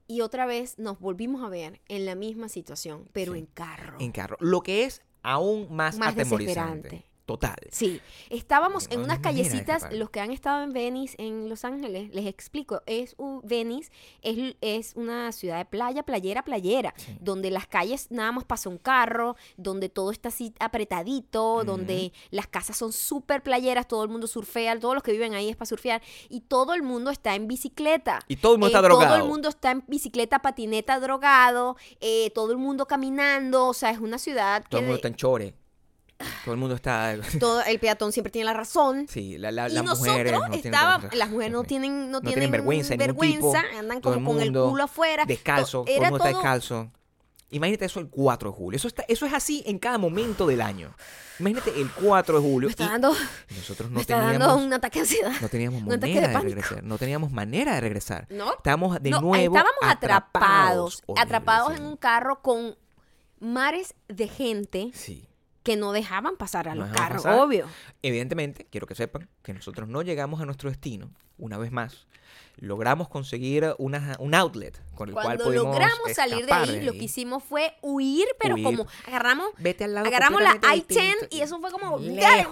Y otra vez nos volvimos a ver en la misma situación, pero en carro. en carro. Lo que es aún más, Más atemorizante. Total. Sí, estábamos No en unas callecitas, los que han estado en Venice, en Los Ángeles, les explico, es un, Venice es, es una ciudad de playa, playera, playera, Sí. donde las calles nada más pasa un carro, donde todo está así apretadito, donde las casas son súper playeras, todo el mundo surfea, todos los que viven ahí es para surfear, y todo el mundo está en bicicleta. Y todo el mundo Eh, está drogado. Todo el mundo está en bicicleta, patineta, drogado, eh, todo el mundo caminando, o sea, es una ciudad Todo que el mundo de- está en chore. Todo el mundo está... todo el peatón siempre tiene la razón. Sí, la, la- Y las nosotros mujeres no tienen... las mujeres no tienen, no No tienen, vergüenza tipo. andan Todo como el con el culo afuera. Descalzo, To- todo Era mundo está todo, descalzo. Imagínate eso el 4 de julio. Eso, está, eso es así en cada momento del año. Imagínate el 4 de julio. Me está dando, nosotros me no dando teníamos, un ataque de ansiedad. no teníamos manera de regresar. No teníamos manera de regresar. ¿No? Estábamos de No, nuevo estábamos atrapados, Horrible, atrapados sí. en un carro con mares de gente Sí. Que no dejaban pasar a los carros, pasar. obvio. Evidentemente, quiero que sepan que nosotros no llegamos a nuestro destino, una vez más. Logramos conseguir una, un outlet con el cual Cuando pudimos logramos salir de escapar ahí, lo que hicimos fue huir, pero Huir. como agarramos, Vete al lado agarramos la completamente I-10 distinto. y eso fue como dale,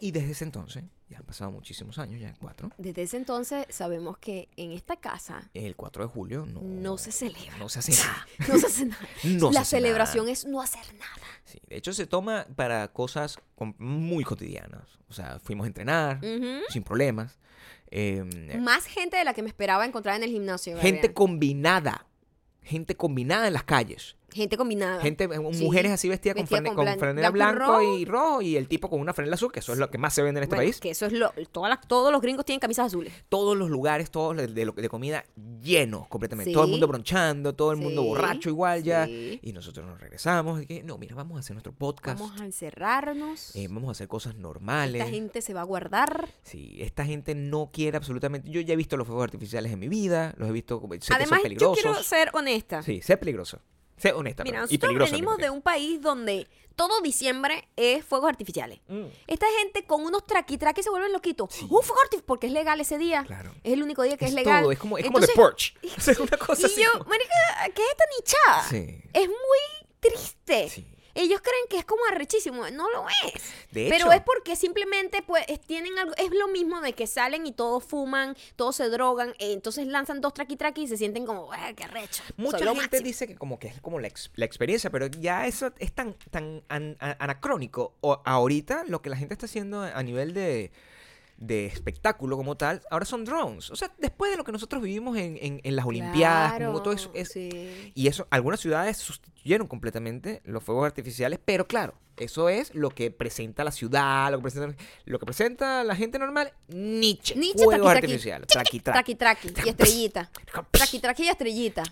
Y desde ese entonces, ya han pasado muchísimos años, ya cuatro. Desde ese entonces sabemos que en esta casa El 4 de julio no, no se celebra. no se hace nada. No se hace nada. No la hace celebración nada. es no hacer nada. Sí, de hecho, se toma para cosas muy cotidianas. O sea, fuimos a entrenar sin problemas. Eh, Más gente de la que me esperaba encontrar en el gimnasio. gente Gabriel. combinada. Gente combinada en las calles. Gente combinada. Gente, eh, Sí. mujeres así vestidas con, frane- con con franela blanco y blanco rojo. y rojo y el tipo con una franela azul, que eso es lo que más se vende en este Bueno, país. Que eso es lo. todas las- todos los gringos tienen camisas azules. Todos los lugares, todos de, de lo- de comida llenos completamente. Sí. Todo el mundo bronchando, todo el mundo borracho igual ya. Y nosotros nos regresamos. Y que, no, mira, vamos a hacer nuestro podcast. Vamos a encerrarnos. eh, vamos a hacer cosas normales. Esta gente se va a guardar. Sí, esta gente no quiere absolutamente. Yo ya he visto los fuegos artificiales en mi vida, los he visto. como- Sé que Además, son yo peligrosos. quiero ser honesta. Sí, sé peligroso. Sé honesta. Mira, y nosotros venimos de un país donde todo diciembre es fuegos artificiales. Mm, Esta gente con unos traqui traqui se vuelven loquitos. Sí. Un fuego artificial porque es legal ese día. Claro. Es el único día que es, es legal. todo, es como, es como The Entonces, Porch. O sea, es una cosa Y así. yo, como- marica, ¿qué es esta nichada? Sí. Es muy triste. Sí. Ellos creen que es como arrechísimo. No lo es. De Pero es porque simplemente pues es- tienen algo, es lo mismo de que salen y todos fuman, todos se drogan, eh, entonces lanzan dos traqui traqui y se sienten como, "Ah, qué recho. Mucha gente máximo". dice que como que es como la, ex- la experiencia, pero ya eso es tan, tan an- a- anacrónico. O ahorita lo que la gente está haciendo a nivel de, de espectáculo como tal, ahora son drones. O sea, después de lo que nosotros vivimos en, en- en las Olimpiadas, como todo eso, Claro, es- sí. y eso, algunas ciudades sustituyeron completamente los fuegos artificiales, pero claro, eso es lo que presenta la ciudad, lo que presenta, lo que presenta la gente normal, Nietzsche, Nietzsche, fuegos traqui, artificiales, traqui, traqui. Traqui traqui y estrellita. Traqui traqui y estrellita.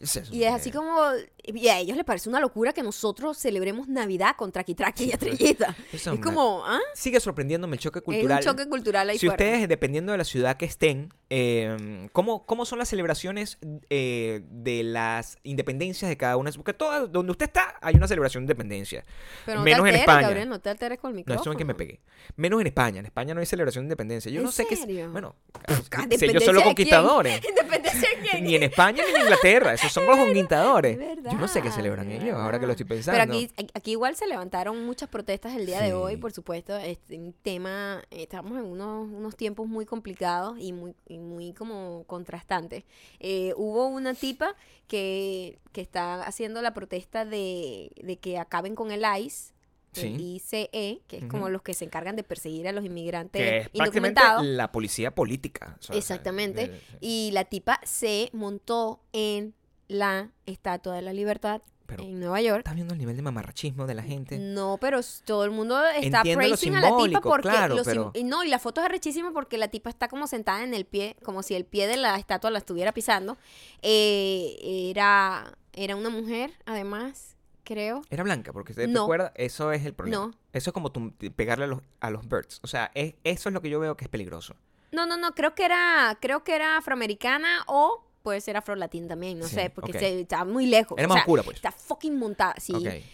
Es eso, Y es así como, y a ellos les parece una locura que nosotros celebremos Navidad con traqui traqui y estrellita. Eso Es es como, ¿ah? Sigue sorprendiéndome el choque Es cultural. un choque cultural ahí si ustedes, dependiendo de la ciudad que estén, eh, ¿cómo, ¿cómo son las celebraciones eh, de las independencias de cada una? Porque todo, donde usted está, hay una celebración de independencia. Pero no menos te en España. Gabriel, no te alteres con el No, micrófono. eso es que me pegué. Menos en España. En España no hay celebración de independencia. Yo ¿En no sé qué es. Bueno, Ah, ellos ¿Dependencia son los conquistadores. ¿Independencia de quién? Ni en España ni en Inglaterra. Esos son los conquistadores. Yo no sé qué celebran ellos, ahora que lo estoy pensando. Pero aquí, aquí igual se levantaron muchas protestas el día de hoy, por supuesto. Este, un tema, estamos en unos, unos tiempos muy complicados y muy, y muy como contrastantes. Eh, hubo una tipa que, que está haciendo la protesta de, de que acaben con el ICE. El. ICE, que es como los que se encargan de perseguir a los inmigrantes que es indocumentados. la policía política. o sea, Exactamente. Y la tipa se montó en la Estatua de la Libertad Pero en Nueva York. ¿Estás viendo el nivel de mamarrachismo de la gente? No, pero todo el mundo está Entiendo praising a la tipa porque claro, lo sim- pero- y no, y la foto es arrechísima porque la tipa está como sentada en el pie, como si el pie de la estatua la estuviera pisando. Eh, era, era una mujer, además, creo. Era blanca, porque te No. recuerda, eso es el problema. No. Eso es como tu- pegarle a los, a los birds. O sea, es- eso es lo que yo veo que es peligroso. No, no, no, creo que era, creo que era afroamericana o puede ser afrolatina también, no Sí, sé, porque ok. se, está muy lejos. Era o más sea, oscura, pues. Está fucking montada, sí.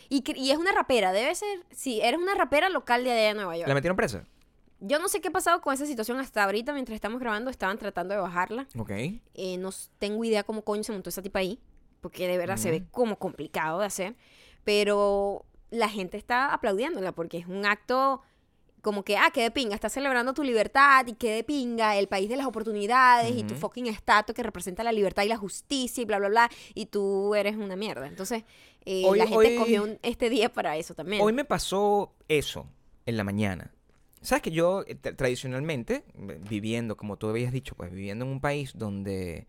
Y, y es una rapera, debe ser, sí, eres una rapera local de allá de Nueva York. ¿La metieron presa? Yo no sé qué ha pasado con esa situación hasta ahorita, mientras estamos grabando, estaban tratando de bajarla. Ok. Eh, no tengo idea cómo coño se montó esa tipa ahí, porque de verdad se ve Ujú. como complicado de hacer. Pero la gente está aplaudiéndola porque es un acto como que, ah, qué de pinga, estás celebrando tu libertad y qué de pinga, el país de las oportunidades y tu fucking estatua que representa la libertad y la justicia y bla, bla, bla, y tú eres una mierda. Entonces, eh, Hoy- la gente hoy- cogió un- este día para eso también. Hoy me pasó eso en la mañana. Sabes que yo eh, tra- tradicionalmente, eh, viviendo, como tú habías dicho, pues viviendo en un país donde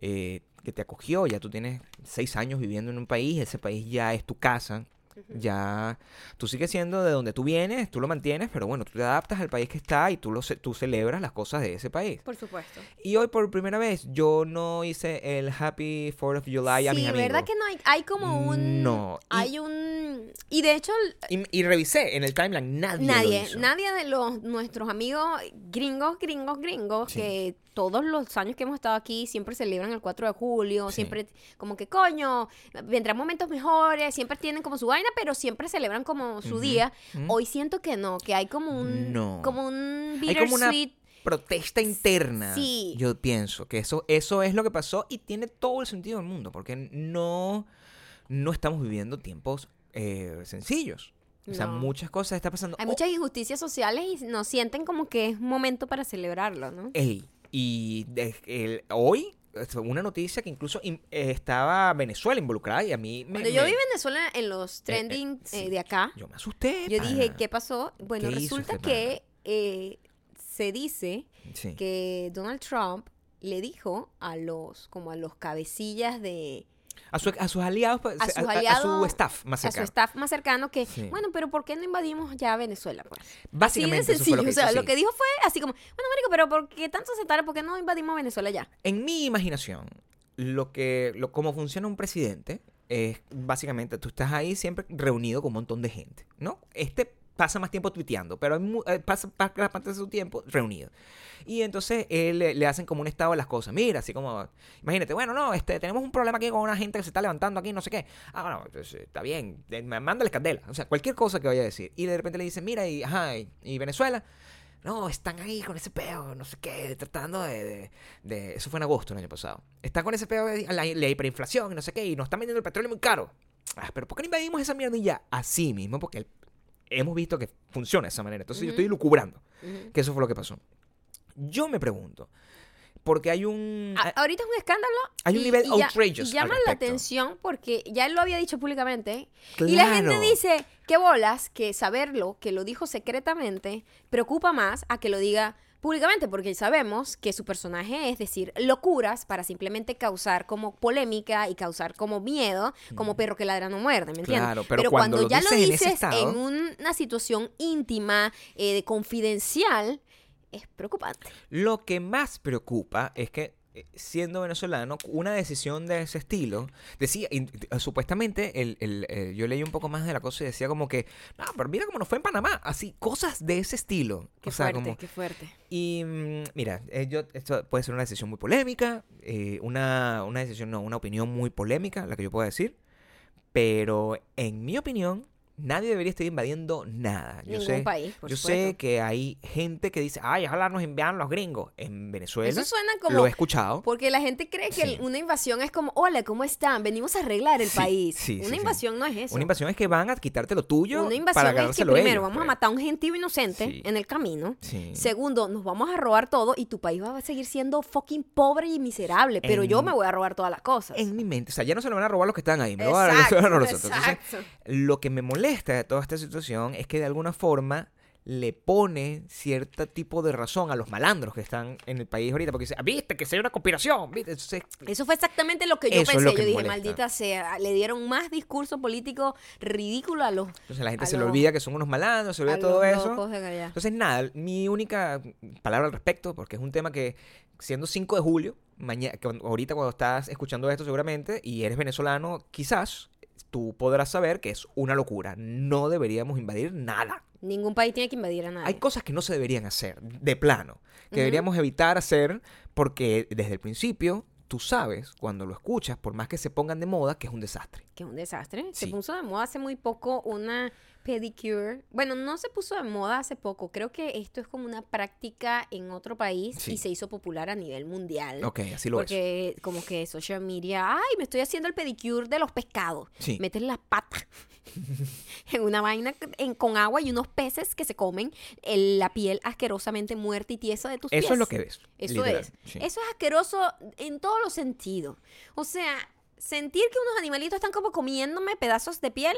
eh, que te acogió, ya tú tienes seis años viviendo en un país, ese país ya es tu casa, Ya tú sigues siendo de donde tú vienes, tú lo mantienes, pero bueno, tú te adaptas al país que está y tú, lo, tú celebras las cosas de ese país. Por supuesto. Y hoy por primera vez yo no hice el Happy 4th of July a mis sí, amigos. ¿verdad que no hay? Hay como un... No, y- Hay un... Y de hecho, Y, y revisé en el timeline, nadie lo nadie, hizo. nadie de los nuestros amigos gringos, gringos, gringos, Sí. que todos los años que hemos estado aquí siempre celebran el 4 de julio, Sí. siempre como que coño, vendrán momentos mejores, siempre tienen como su vaina, pero siempre celebran como su día. Hoy siento que no, que hay como un No. como un bittersweet protesta interna. Sí. Yo pienso que eso, eso es lo que pasó y tiene todo el sentido del mundo, porque no, no estamos viviendo tiempos eh, sencillos. O sea, muchas cosas están pasando. Hay Oh, muchas injusticias sociales y nos sienten como que es momento para celebrarlo, ¿no? ey, y de- el- hoy fue una noticia que incluso in- eh, estaba Venezuela involucrada y a mí me, Cuando yo me- vi Venezuela en los trending sí. eh, de acá, yo me asusté. yo dije. ¿qué pasó? Bueno, ¿Qué hizo resulta este que eh, se dice Sí. que Donald Trump le dijo a los, como a los cabecillas de, A, su- a sus aliados, pues, A su staff más a su cercano. staff más cercano que, Sí. bueno, pero ¿por qué no invadimos ya Venezuela? Pues? Así de Básicamente, eso fue sencillo. lo que o sea, hizo, lo que dijo fue así como, bueno, marico, pero ¿por qué tanto se tarda? ¿Por qué no invadimos Venezuela ya? En mi imaginación, lo que, lo, como funciona un presidente es básicamente tú estás ahí siempre reunido con un montón de gente, ¿no? Este pasa más tiempo tuiteando, pero hay eh, pasa pasa parte de su tiempo reunido. Y entonces él, le, le hacen como un estado de las cosas. Mira, así como, imagínate, bueno, no, este, tenemos un problema aquí con una gente que se está levantando aquí, no sé qué. Ah, bueno, pues, eh, está bien, eh, mándale candela. O sea, cualquier cosa que vaya a decir. Y de repente le dicen, mira, y, ajá, y, y Venezuela. No, están ahí con ese peo, no sé qué, tratando de, Eso fue en agosto del año pasado. Están con ese peo de la, la hiperinflación no sé qué, y nos están vendiendo el petróleo muy caro. Ah, pero ¿por qué no invadimos esa mierda y ya? Así mismo, porque el- hemos visto que funciona de esa manera. Entonces yo estoy lucubrando que eso fue lo que pasó. Yo me pregunto, porque hay un... A- ahorita es un escándalo. Hay un y- nivel y ya- outrageous Y llama la atención porque ya él lo había dicho públicamente. Y la gente Claro. dice, qué bolas, que saberlo, que lo dijo secretamente, preocupa más a que lo diga públicamente, porque sabemos que su personaje es decir locuras para simplemente causar como polémica y causar como miedo, como perro que ladra no muerde, ¿me entiendes? Claro, pero cuando lo ya lo dices en ese dices estado- en una situación íntima, eh, de confidencial, es preocupante. Lo que más preocupa es que, siendo venezolano, una decisión de ese estilo, decía, y, eh, supuestamente, el, el, eh, yo leí un poco más de la cosa y decía como que, no, pero mira cómo nos fue en Panamá, así, cosas de ese estilo. Qué o sea, fuerte, como, qué fuerte. Y mm, mira, eh, yo- esto puede ser una decisión muy polémica, eh, una, una decisión, no, una opinión muy polémica, la que yo pueda decir, pero en mi opinión, nadie debería estar invadiendo nada. Yo Ningún sé, país, por yo supuesto. sé que hay gente que dice, ay, ojalá nos envían los gringos. En Venezuela Eso suena como lo he escuchado. Porque la gente cree que Sí. una invasión es como, hola, ¿cómo están? Venimos a arreglar el Sí, país. sí, una invasión no es eso. Una invasión es que van a quitarte lo tuyo Una para invasión es que primero ellos, vamos a pues. matar a un gentío inocente en el camino. Segundo, nos vamos a robar todo y tu país va a seguir siendo fucking pobre y miserable. Pero yo me voy a robar todas las cosas. En mi mente, o sea, ya no se lo van a robar los que están ahí, me se lo van a robar nosotros. Entonces, exacto. Lo que me molesta de toda esta situación es que de alguna forma le pone cierto tipo de razón a los malandros que están en el país ahorita, porque dice, "Ah, viste que hay una conspiración, viste. Entonces, Eso fue exactamente lo que yo pensé. yo dije, molesta. maldita sea, le dieron más discurso político ridículo a los, entonces la gente se le los- olvida que son unos malandros, se le olvida todo eso. Entonces, nada, mi única palabra al respecto, porque es un tema que, siendo 5 de julio, mañana, ahorita cuando estás escuchando esto seguramente, y eres venezolano, quizás tú podrás saber que es una locura. No deberíamos invadir nada. Ningún país tiene que invadir a nadie. Hay cosas que no se deberían hacer, de plano, que deberíamos evitar hacer porque desde el principio tú sabes, cuando lo escuchas, por más que se pongan de moda, que es un desastre. que es un desastre. Se puso de moda hace muy poco una pedicure. Bueno, no se puso de moda hace poco. Creo que esto es como una práctica en otro país Sí. y se hizo popular a nivel mundial. Ok, así lo es. Porque como que social media, ay, me estoy haciendo el pedicure de los pescados. Sí. Metes la pata en una vaina en- con agua y unos peces que se comen el- la piel asquerosamente muerta y tiesa de tus pies. Eso es lo que ves. Eso literal, es. sí. Eso es asqueroso en todos los sentidos. O sea, sentir que unos animalitos están como comiéndome pedazos de piel,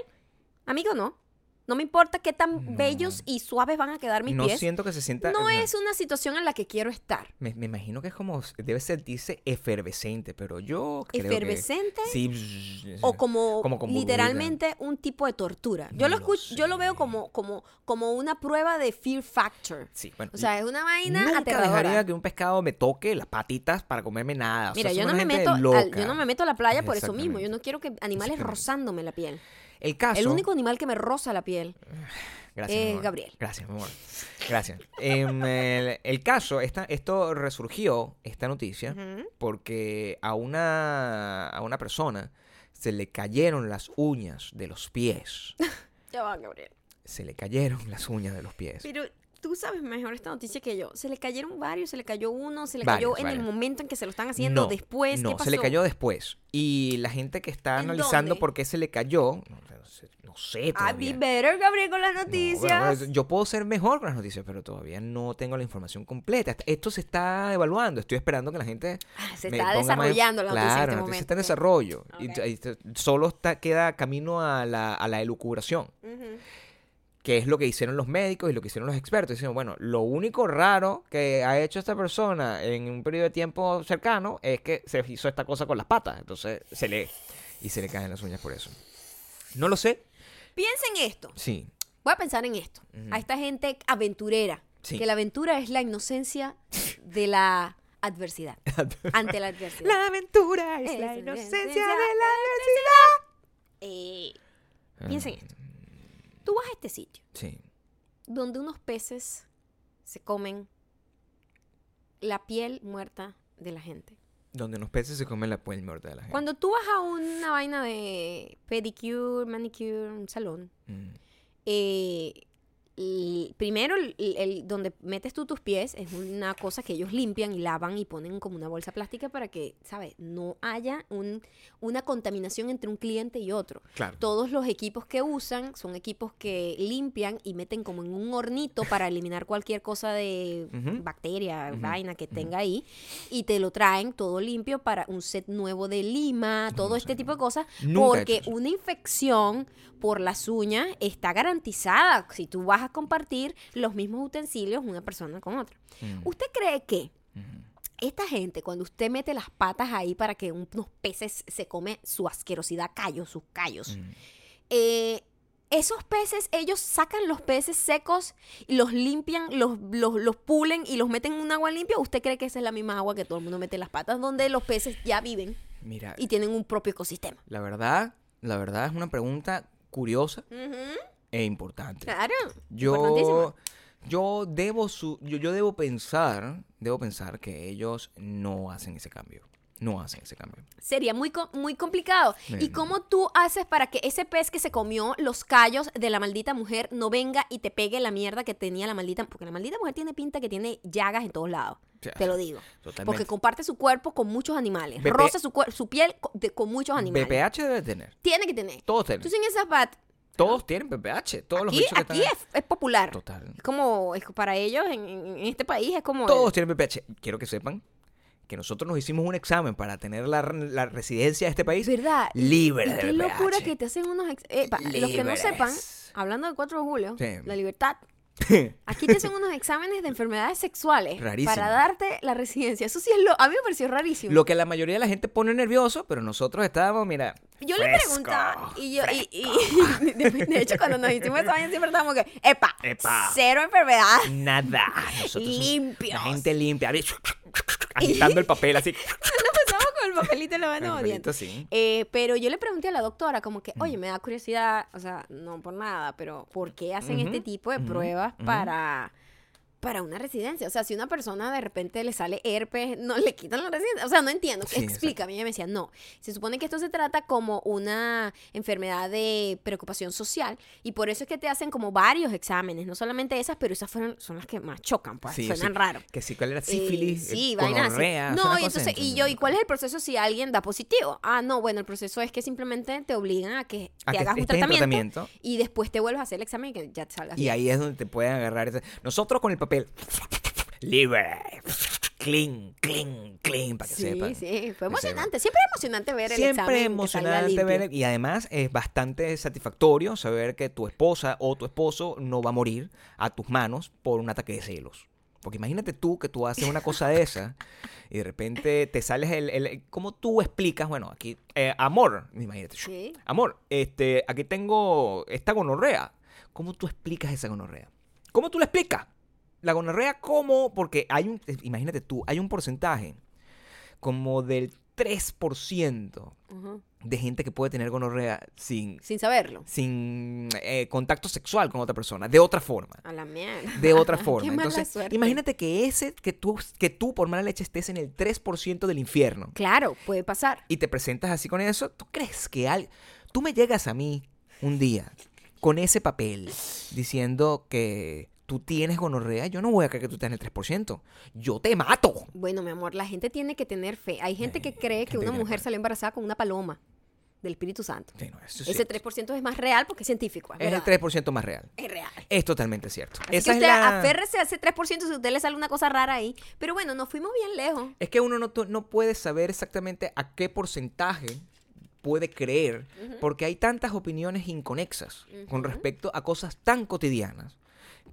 amigo, no. No me importa qué tan bellos y suaves van a quedar mis no pies. siento que se sienta... No es una situación en la que quiero estar. Me, me imagino que es como... Debe sentirse efervescente, pero yo creo que- ¿Efervescente? Sí. O como, Como literalmente un tipo de tortura. Yo lo, No escucho, yo lo veo como, como, como una prueba de fear factor. Sí, bueno. O sea, es una vaina Nunca aterradora. dejaría que un pescado me toque las patitas para comerme nada. O sea, Mira, yo no, me meto al- yo no me meto a la playa por eso mismo. Yo no quiero que animales rozándome la piel. El caso... El único animal que me roza la piel. Gracias, es mi amor. Gabriel. Gracias, mi amor. Gracias. Em, el, el caso, esta, esto resurgió, esta noticia, porque a una, a una persona se le cayeron las uñas de los pies. Ya va, Gabriel. Se le cayeron las uñas de los pies. Pero tú sabes mejor esta noticia que yo. Se le cayeron varios, se le cayó uno, se le Varios, cayó en el momento en que se lo están haciendo, No, después, no, ¿qué pasó? se le cayó después. Y la gente que está ¿En analizando dónde? por qué se le cayó, no, no sé, no sé I todavía. be better, Gabriel, con las No, noticias. bueno, yo puedo ser mejor con las noticias, pero todavía no tengo la información completa. Esto se está evaluando. Estoy esperando que la gente Ah, se me está ponga más- desarrollando la noticia Claro, en este la noticia está en desarrollo. Y solo está, queda camino a la, a la elucubración, Ujú. Que es lo que hicieron los médicos y lo que hicieron los expertos. Dicen, bueno, lo único raro que ha hecho esta persona en un periodo de tiempo cercano es que se hizo esta cosa con las patas. Entonces se le... Y se le caen las uñas por eso. No lo sé. Piensa en esto. Sí. Voy a pensar en esto. A esta gente aventurera. Sí. Que la aventura es la inocencia de la adversidad. Ante la adversidad. La aventura es Es la inocencia de la Eh, adversidad. piensa en esto. Tú vas a este sitio Sí. donde unos peces se comen la piel muerta de la gente. Donde los peces se comen la piel muerta de la gente. Cuando tú vas a una vaina de pedicure, manicure, un salón, Mm. eh, primero el, el- donde metes tú tus pies es una cosa que ellos limpian y lavan y ponen como una bolsa plástica para que, ¿sabes? No haya un- una contaminación entre un cliente y otro. Claro. Todos los equipos que usan son equipos que limpian y meten como en un hornito para eliminar cualquier cosa de bacteria, vaina que tenga ahí. Y te lo traen todo limpio para un set nuevo de lima, todo este tipo de cosas. Nunca porque una infección por las uñas está garantizada si tú vas a compartir los mismos utensilios una persona con otra. Mm. ¿Usted cree que esta gente, cuando usted mete las patas ahí para que unos peces se come su asquerosidad, callos, sus callos, Mm. eh, esos peces, ellos sacan los peces secos los limpian, los, los, los pulen y los meten en un agua limpia? ¿O ¿Usted cree que esa es la misma agua que todo el mundo mete en las patas, donde los peces ya viven Mira, y tienen un propio ecosistema? la verdad, la verdad es una pregunta curiosa e importante. Claro. Yo, yo debo su, yo, yo debo pensar, debo pensar que ellos no hacen ese cambio. No hacen ese cambio. Sería muy, muy complicado. ¿Y cómo tú haces para que ese pez que se comió los callos de la maldita mujer no venga y te pegue la mierda que tenía la maldita? Porque la maldita mujer tiene pinta que tiene llagas en todos lados. Te lo digo. Totalmente. Porque comparte su cuerpo con muchos animales. BP roza su, su piel de- con muchos animales. BPH debe tener. Tiene que tener. Todos tienen. Tú sin esas pat. Todos tienen BPH. Todos los Aquí, bichos que aquí están. es, es popular. Total. Es como, es para ellos en, en este país es como. Todos tienen BPH. Quiero que sepan que nosotros nos hicimos un examen para tener la, la residencia de este país ¿Verdad? libre de qué locura que te hacen unos... ex- eh, pa- los que no sepan, hablando del 4 de julio, Sí. la libertad, aquí te hacen unos exámenes de enfermedades sexuales Rarísimo. para darte la residencia. Eso sí es lo... A mí me pareció rarísimo. Lo que la mayoría de la gente pone nervioso, pero nosotros estábamos, mira. yo le preguntaba, y yo, y, y- de, de hecho, cuando nos hicimos esa vaina siempre estábamos que, epa, Epa. cero enfermedad. Nada. Nosotros Limpios. La gente limpia. Agitando el papel así. Nos pasamos con el papelito en la mano El odiando. sí. Eh, pero yo le pregunté a la doctora como que, Mm. oye, me da curiosidad, o sea, no por nada, pero ¿por qué hacen este tipo de pruebas para, para una residencia? O sea, si una persona de repente le sale herpes, no le quitan la residencia. O sea, no entiendo. Sí, Explícame. Ella me decía, no. Se supone que esto se trata como una enfermedad de preocupación social y por eso es que te hacen como varios exámenes, no solamente esas, pero esas fueron, son las que más chocan, pues, Sí, suenan sí. raro. Que sí, ¿cuál era? Eh, Sífilis, sí, eh, vainas así. gonorrea, No, y entonces, y yo, ¿y cuál es el proceso si alguien da positivo? Ah, no, bueno, el proceso es que simplemente te obligan a que A te que hagas un tratamiento, tratamiento. y después te vuelves a hacer el examen y que ya te salgas Y bien. ahí es donde te pueden agarrar. Nosotros con el papel. Libre. clean, clean, clean, para que Sí, sepan. sí, fue sepan. emocionante. Siempre es emocionante ver el Siempre examen. emocionante ver, y además es bastante satisfactorio saber que tu esposa o tu esposo no va a morir a tus manos por un ataque de celos. Porque imagínate tú que tú haces una cosa de esa y de repente te sales el... el- ¿Cómo tú explicas? Bueno, aquí... eh, amor, imagínate. Sí. Amor, este, aquí tengo esta gonorrea. ¿Cómo tú explicas esa gonorrea? ¿Cómo tú la explicas? La gonorrea, ¿cómo? Porque hay un, imagínate tú, hay un porcentaje como del 3% Ujú. de gente que puede tener gonorrea sin, Sin saberlo. sin eh, contacto sexual con otra persona, de otra forma. A la mierda. De otra Qué forma. mala Entonces, suerte. imagínate que ese, que tú, que tú por mala leche estés en el 3% del infierno Claro, puede pasar. y te presentas así con eso, ¿tú crees que al... tú me llegas a mí un día con ese papel diciendo que tú tienes gonorrea? Yo no voy a creer que tú estés en el 3%. Yo te mato. Bueno, mi amor, la gente tiene que tener fe. Hay gente que cree que una mujer salió embarazada con una paloma del Espíritu Santo. Sí, no, eso sí. Ese 3% es más real porque es científico. Es, es el verdad. 3% más real. Es real. Es totalmente cierto. Así Esa que es usted la- aférrese a ese 3% si a usted le sale una cosa rara ahí. Pero bueno, nos fuimos bien lejos. Es que uno no, no puede saber exactamente a qué porcentaje puede creer, porque hay tantas opiniones inconexas con respecto a cosas tan cotidianas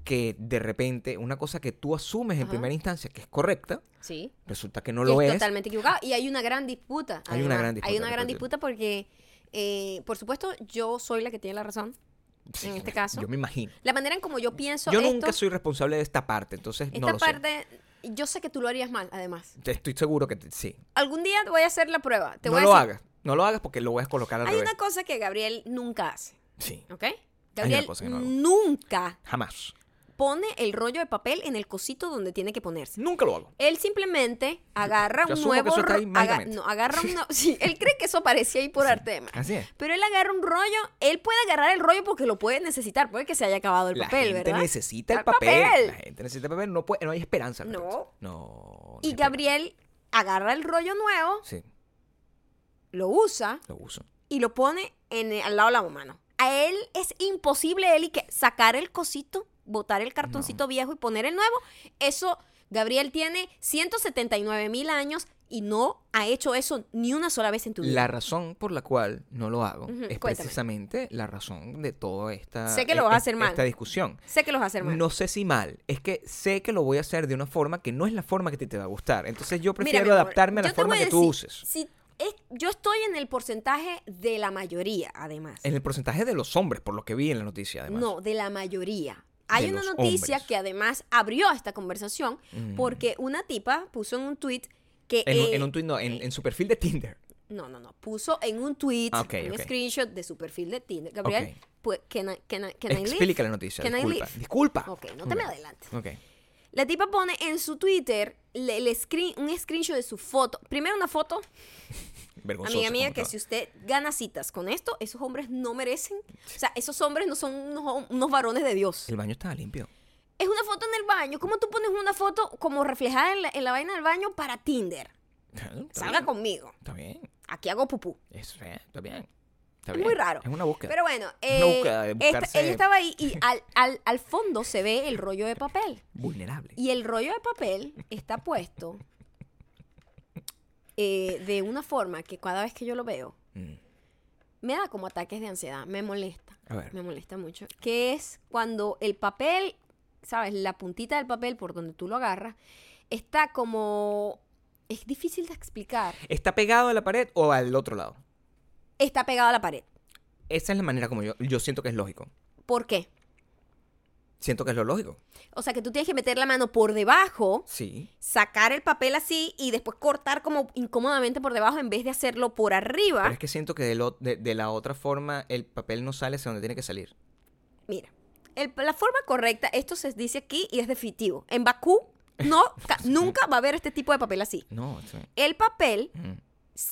que de repente una cosa que tú asumes en Ajá. primera instancia que es correcta, Sí. resulta que no lo es es. totalmente equivocado. Y hay una gran disputa. Hay una gran disputa Hay una gran disputa porque, eh, por supuesto, yo soy la que tiene la razón. Sí, en este caso. Yo me imagino. La manera en como yo pienso Yo esto, nunca soy responsable de esta parte, entonces esta no lo sé. parte, yo sé que tú lo harías mal, además. Estoy seguro que te- sí. Algún día te voy a hacer la prueba. Te no voy lo hagas. No lo hagas porque lo voy a colocar al Hay revés. una cosa que Gabriel nunca hace, Sí, ¿ok? Gabriel cosa que no nunca jamás. Pone el rollo de papel en el cosito donde tiene que ponerse. Nunca lo hago. Él simplemente agarra yo un asumo que nuevo eso está ahí aga- no, agarra un sí, él cree que eso aparecía ahí por arte de magia. Así es. Pero él agarra un rollo, él puede agarrar el rollo porque lo puede necesitar, puede que se haya acabado el la papel, gente ¿verdad? necesita el El papel. papel. La gente necesita el papel. No, puede, no hay esperanza. No. No. Y Gabriel agarra el rollo nuevo. Sí, lo usa lo uso. y lo pone en el- al lado de la mano. A él es imposible él y que sacar el cosito, botar el cartoncito viejo y poner el nuevo. Eso, Gabriel tiene 179 mil años y no ha hecho eso ni una sola vez en tu vida. La razón por la cual no lo hago Ujú, es cuéntame. precisamente la razón de toda esta, Sé que lo vas a hacer mal. esta discusión. Sé que los va a hacer mal. No sé si mal, es que sé que lo voy a hacer de una forma que no es la forma que te va a gustar. Entonces yo prefiero amor, adaptarme a la forma que tú uses. si es- yo estoy en el porcentaje de la mayoría, además. En el porcentaje de los hombres, por lo que vi en la noticia, además. No, de la mayoría. Hay una noticia hombres. que además abrió esta conversación Mm. porque una tipa puso en un tweet que... En, un- eh, en un tuit, no, en, en su perfil de Tinder. No, no, no. Puso en un tweet, Ah, un screenshot de su perfil de Tinder. Gabriel, Ok. pues, can I, can I- can I? Explica la noticia, Can I disculpa. leave? Disculpa. Ok, no te me adelantes. Ok. La tipa pone en su Twitter le- screen, un screenshot de su foto. Primero una foto, Vergonzoso. amiga mía, que si usted gana citas con esto, esos hombres no merecen. O sea, esos hombres no son unos, unos varones de Dios. El baño estaba limpio. Es una foto en el baño. ¿Cómo tú pones una foto como reflejada en la, en la vaina del baño para Tinder? Salga bien. conmigo. Está bien. Aquí hago pupú. Eso es, está bien. Está Es bien. muy raro. Es una búsqueda. Pero bueno, Una eh, búsqueda de esta- buscarse- ella estaba ahí y al, al, al fondo se ve el rollo de papel. Vulnerable. Y el rollo de papel está puesto eh, de una forma que cada vez que yo lo veo, Mm. me da como ataques de ansiedad, me molesta. A ver. Me molesta mucho. Que es cuando el papel, ¿sabes? La puntita del papel por donde tú lo agarras, está como... Es difícil de explicar. ¿Está pegado a la pared o al otro lado? Está pegado a la pared. Esa es la manera como yo, yo siento que es lógico. ¿Por qué? Siento que es lo lógico. O sea, que tú tienes que meter la mano por debajo Sí. sacar el papel así y después cortar como incómodamente por debajo en vez de hacerlo por arriba. Pero es que siento que de, lo- de- de la otra forma el papel no sale hacia donde tiene que salir. Mira, el- la forma correcta, esto se dice aquí y es definitivo. En Bakú no, ca- nunca va a haber este tipo de papel así. No, eso- El papel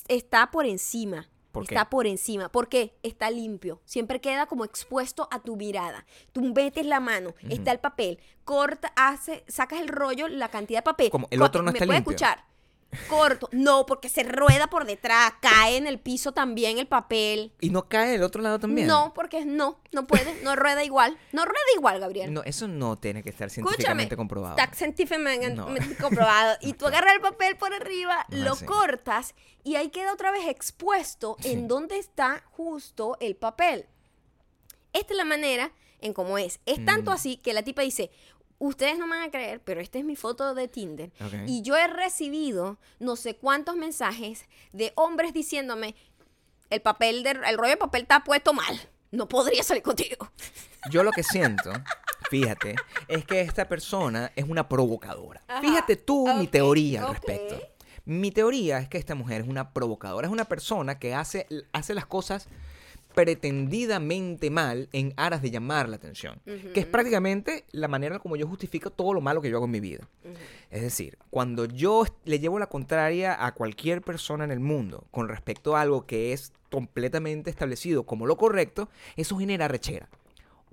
está por encima. Está por encima. ¿Por qué? Está limpio. Siempre queda como expuesto a tu mirada. Tú metes la mano, está el papel, corta, hace, sacas el rollo, la cantidad de papel. Como el otro no ¿Me está puede limpio? escuchar? Corto. No, porque se rueda por detrás, cae en el piso también el papel. ¿Y no cae del otro lado también? No, porque no, no puede, no rueda igual. No rueda igual, Gabriel. No, eso no tiene que estar científicamente comprobado. Está científicamente No. comprobado. Y tú agarras el papel por arriba, No lo cortas y ahí queda otra vez expuesto Sí. en donde está justo el papel. Esta es la manera en cómo es. Es tanto Mm. así que la tipa dice, ustedes no me van a creer, pero esta es mi foto de Tinder. Ok. Y yo he recibido no sé cuántos mensajes de hombres diciéndome, el papel, de, el rollo de papel está puesto mal. No podría salir contigo. Yo lo que siento, fíjate, es que esta persona es una provocadora. Ajá, Fíjate tú mi teoría al respecto. Mi teoría es que esta mujer es una provocadora, es una persona que hace, hace las cosas pretendidamente mal en aras de llamar la atención, que es prácticamente la manera como yo justifico todo lo malo que yo hago en mi vida. Es decir, cuando yo le llevo la contraria a cualquier persona en el mundo con respecto a algo que es completamente establecido como lo correcto, eso genera rechera,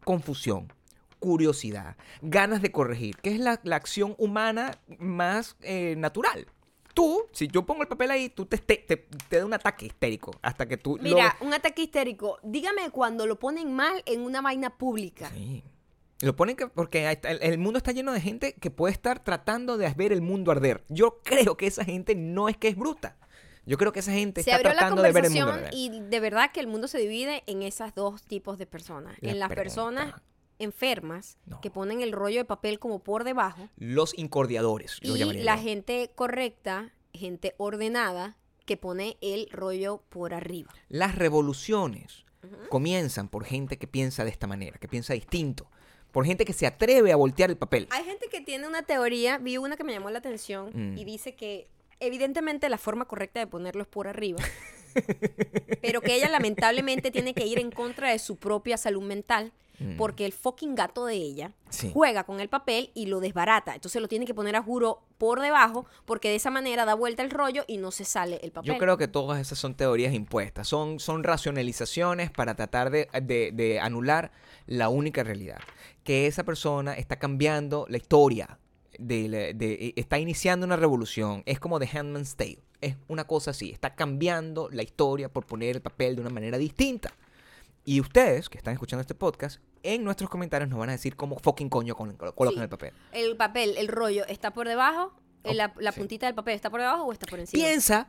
confusión, curiosidad, ganas de corregir, que es la, la acción humana más eh, natural. Tú, si yo pongo el papel ahí, tú te, te, te- te da un ataque histérico hasta que tú... lo- Mira, un ataque histérico. Dígame cuando lo ponen mal en una vaina pública. Sí. Lo ponen que, porque el, mundo está lleno de gente que puede estar tratando de ver el mundo arder. Yo creo que esa gente no es que es bruta. Yo creo que esa gente Se está abrió la tratando de ver el mundo conversación arder. y de verdad que el mundo se divide en esas dos tipos de personas. La en las personas enfermas No. que ponen el rollo de papel como por debajo Los incordiadores, y la yo. gente correcta, gente ordenada que pone el rollo por arriba. Las revoluciones comienzan por gente que piensa de esta manera, que piensa distinto. Por gente que se atreve a voltear el papel. Hay gente que tiene una teoría, vi una que me llamó la atención Mm. y dice que evidentemente la forma correcta de ponerlo es por arriba, pero que ella lamentablemente tiene que ir en contra de su propia salud mental Mm. porque el fucking gato de ella Sí. juega con el papel y lo desbarata. Entonces lo tiene que poner a juro por debajo porque de esa manera da vuelta el rollo y no se sale el papel. Yo creo que todas esas son teorías impuestas, son, son racionalizaciones para tratar de, de- de anular la única realidad, que esa persona está cambiando la historia, de, la- de- eh, está iniciando una revolución, es como The Handmaid's Tale, es una cosa así, está cambiando la historia por poner el papel de una manera distinta. Y ustedes que están escuchando este podcast, en nuestros comentarios nos van a decir cómo fucking coño col- colocan Sí. el papel. El papel, el rollo, ¿está por debajo? Oh, la la sí. puntita del papel está por debajo o está por encima? Piensa,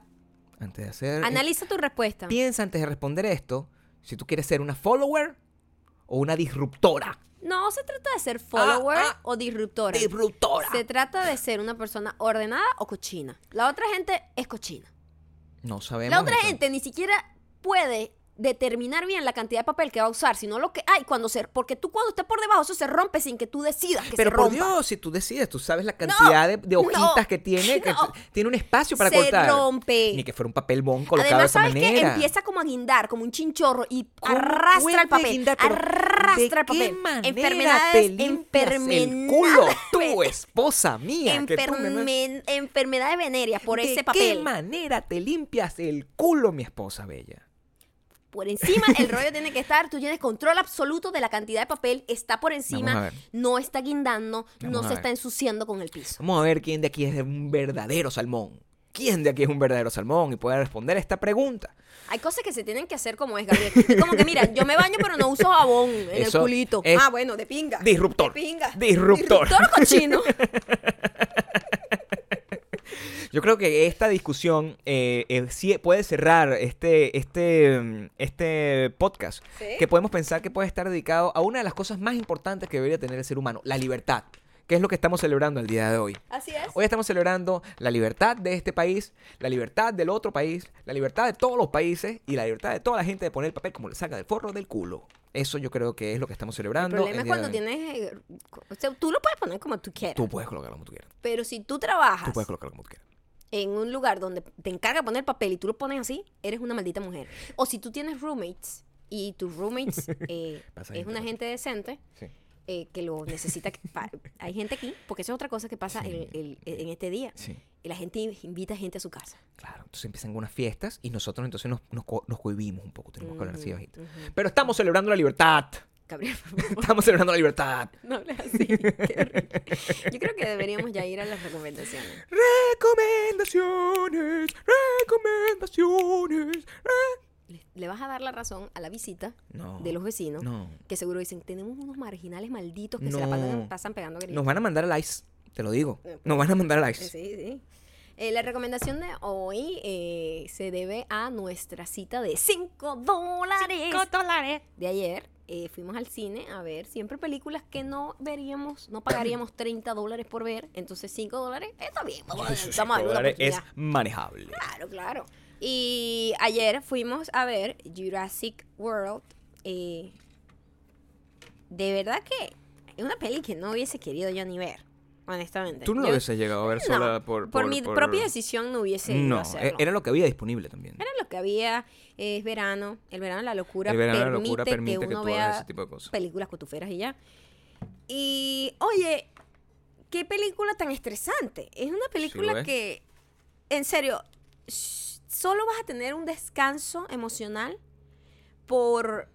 antes de hacer... Analiza tu respuesta. Piensa antes de responder esto si tú quieres ser una follower o una disruptora. No se trata de ser follower ah, o disruptora. Disruptora. Se trata de ser una persona ordenada o cochina. La otra gente es cochina. No sabemos. La otra eso. gente ni siquiera puede determinar bien la cantidad de papel que va a usar, sino lo que hay cuando se... Porque tú cuando estés por debajo eso se rompe sin que tú decidas que Pero se por rompa. Dios, si tú decides, tú sabes la cantidad de, de hojitas no, que tiene, que no. tiene un espacio para se cortar. rompe. Ni que fuera un papel bon colocado Además, de esa ¿sabes manera. Empieza como a guindar, como un chinchorro y ¿Cómo arrastra el papel. guindar? Arrastra ¿de el papel. qué manera enfermedades, te limpias el enfermedades- culo, tú, esposa mía? que enferme- enfermedades venéreas por ¿De ese papel. qué manera te limpias el culo, mi esposa bella? Por encima el rollo tiene que estar, tú tienes control absoluto de la cantidad de papel, está por encima, no está guindando, Vamos no se está ensuciando con el piso. Vamos a ver quién de aquí es un verdadero salmón. ¿Quién de aquí es un verdadero salmón? Y puede responder esta pregunta. Hay cosas que se tienen que hacer como es, Gabriel. Como que, mira, yo me baño pero no uso jabón en Eso el culito. Ah, bueno, de pinga. disruptor. De pinga. Disruptor. Disruptor cochino. Yo creo que esta discusión eh, eh, sí puede cerrar este, este, mm, este podcast. ¿Sí? Que podemos pensar que puede estar dedicado a una de las cosas más importantes que debería tener el ser humano, la libertad. Que es lo que estamos celebrando el día de hoy. Así es. Hoy estamos celebrando la libertad de este país, la libertad del otro país, la libertad de todos los países y la libertad de toda la gente de poner el papel como le saca del forro del culo. Eso yo creo que es lo que estamos El celebrando. problema es cuando tienes... eh, o sea, tú lo puedes poner como tú quieras. Tú puedes colocarlo como tú quieras. Pero si tú trabajas Tú puedes colocarlo como tú quieras. En un lugar donde te encarga poner papel y tú lo pones así, eres una maldita mujer. O si tú tienes roommates y tus roommates eh, es una gente decente Sí. eh, que lo necesita. hay gente aquí, porque eso es otra cosa que pasa Sí. el- el- en este día. Sí. Y la gente invita gente a su casa. Claro, entonces empiezan unas fiestas y nosotros entonces nos, nos, nos cohibimos un poco, tenemos que hablar así bajito. Pero estamos celebrando la libertad. Gabriel, por favor, Estamos celebrando la libertad. no hables así. Yo creo que deberíamos ya ir a las recomendaciones. Recomendaciones, recomendaciones. re- Le, vas a dar la razón a la visita No. de los vecinos, No. que seguro dicen, tenemos unos marginales malditos que se la pasan, pasan pegando gritos. Nos van a mandar al ICE, te lo digo. Eh, Nos van a mandar al ICE. Sí, sí. Eh, la recomendación de hoy eh, se debe a nuestra cita de 5 dólares. dólares. De ayer eh, fuimos al cine a ver siempre películas que no veríamos, no pagaríamos 30 dólares por ver. Entonces 5 dólares está bien. Vamos, a- a es manejable. Claro, claro. Y ayer fuimos a ver Jurassic World. eh, de verdad que es una peli que no hubiese querido yo ni ver, honestamente. Tú no lo hubieses llegado a ver no, sola por, por, mi por- propia decisión no hubiese ido No, a hacerlo. e- era lo que había disponible también. Era que había, es verano, el verano la locura El verano de la permite, locura permite que que uno tú vea ese tipo de cosas. películas cotuferas y ya. Y, oye, qué película tan estresante. Es una película que, en serio, solo vas a tener un descanso emocional por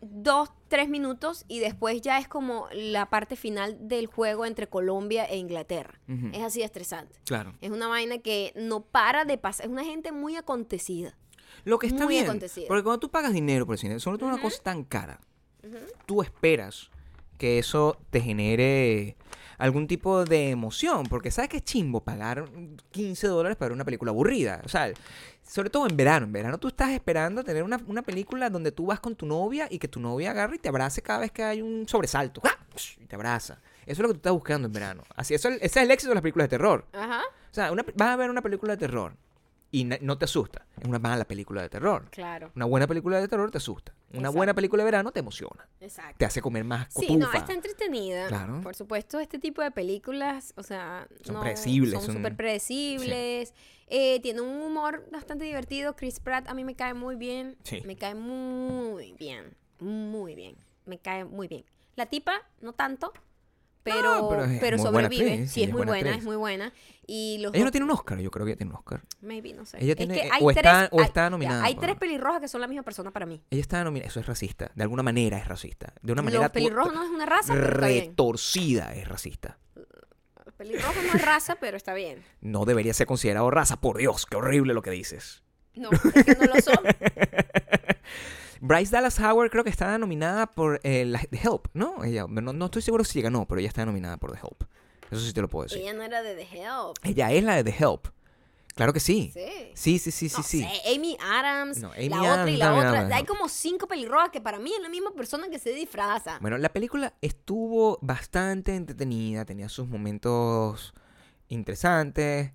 dos, tres minutos y después ya es como la parte final del juego entre Colombia e Inglaterra. Es así de estresante. Claro. Es una vaina que no para de pasar. Es una gente muy acontecida. Lo que está Muy bien. Porque cuando tú pagas dinero por el cine, sobre todo una cosa tan cara, tú esperas que eso te genere algún tipo de emoción. Porque sabes que es chimbo pagar 15 dólares para ver una película aburrida. O sea, sobre todo en verano. En verano tú estás esperando tener una, una película donde tú vas con tu novia y que tu novia agarre y te abrace cada vez que hay un sobresalto. ¡Ah! Y te abraza. Eso es lo que tú estás buscando en verano. Así, eso, ese es el éxito de las películas de terror. Ajá. O sea, una- vas a ver una película de terror y no te asusta. Es una mala película de terror. Claro. Una buena película de terror te asusta. Una Exacto. buena película de verano te emociona. Exacto. Te hace comer más cotufa. Sí, no, está entretenida. Claro. Por supuesto, este tipo de películas, o sea, Son no- predecibles, Son son- súper predecibles. Eh, tiene un humor bastante divertido. Chris Pratt a mí me cae muy bien. Sí. Me cae muy bien. Muy bien. Me cae muy bien. La tipa, no tanto. Pero, No, pero es sobrevive. sí, es muy buena actriz. es muy buena. Y los Ella no tiene un Oscar, yo creo que ella tiene un Oscar. Maybe, no sé. Ella Es tiene- que hay o está- o hay- está nominada Hay por- tres pelirrojas que son la misma persona para mí. Ella está nominada. Eso es racista. De alguna manera es racista. De una manera Los pelirrojos no es una raza, pero retorcida es racista. Pelirrojo no es raza, pero está bien. No debería ser considerado raza. Por Dios, qué horrible lo que dices. No, es que no lo son. Bryce Dallas Howard creo que está nominada por eh, la- The Help, ¿no? Ella, no, no estoy seguro si ganó, pero ella está nominada por The Help. Eso sí te lo puedo decir. Ella no era de The Help. Ella es la de The Help. Claro que sí. Sí. Sí, sí, sí, sí, No sí. sé, Amy Adams, No, Amy la Adams otra y la otra. Hay como cinco pelirrojas que para mí es la misma persona que se disfraza. Bueno, la película estuvo bastante entretenida, tenía sus momentos interesantes,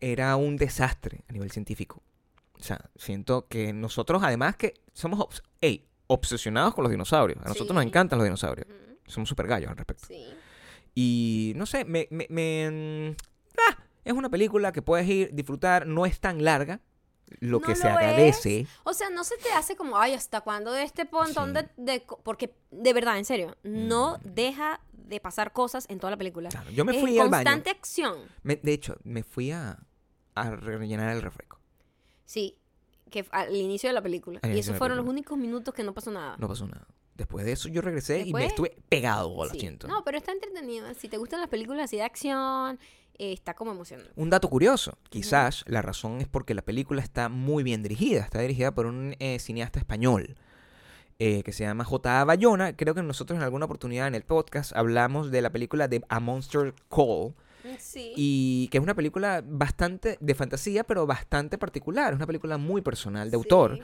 era un desastre a nivel científico. O sea, siento que nosotros, además que somos obs- ey, obsesionados con los dinosaurios, a nosotros nos encantan los dinosaurios, somos super gallos al respecto. Sí. Y no sé, me, me- me- mm, ah, es una película que puedes ir, disfrutar, no es tan larga, lo No que se lo es. agradece. O sea, no se te hace como, ay, ¿hasta cuándo de este montón Sí. de, de co-?" Porque, de verdad, en serio, no deja de pasar cosas en toda la película. Claro, yo me Es fui al baño. constante acción. Me- de hecho, me fui a, a rellenar el refresco. Sí, que al inicio de la película. Al y esos fueron los únicos minutos que no pasó nada. No pasó nada. Después de eso yo regresé y me estuve pegado, lo Sí. siento. No, pero está entretenido. Si te gustan las películas así de acción, eh, está como emocionante. Un dato curioso, quizás la razón es porque la película está muy bien dirigida, está dirigida por un eh, cineasta español eh, que se llama J.A. Bayona. Creo que nosotros en alguna oportunidad en el podcast hablamos de la película de A Monster Call, Sí. y que es una película bastante de fantasía, pero bastante particular, es una película muy personal de autor.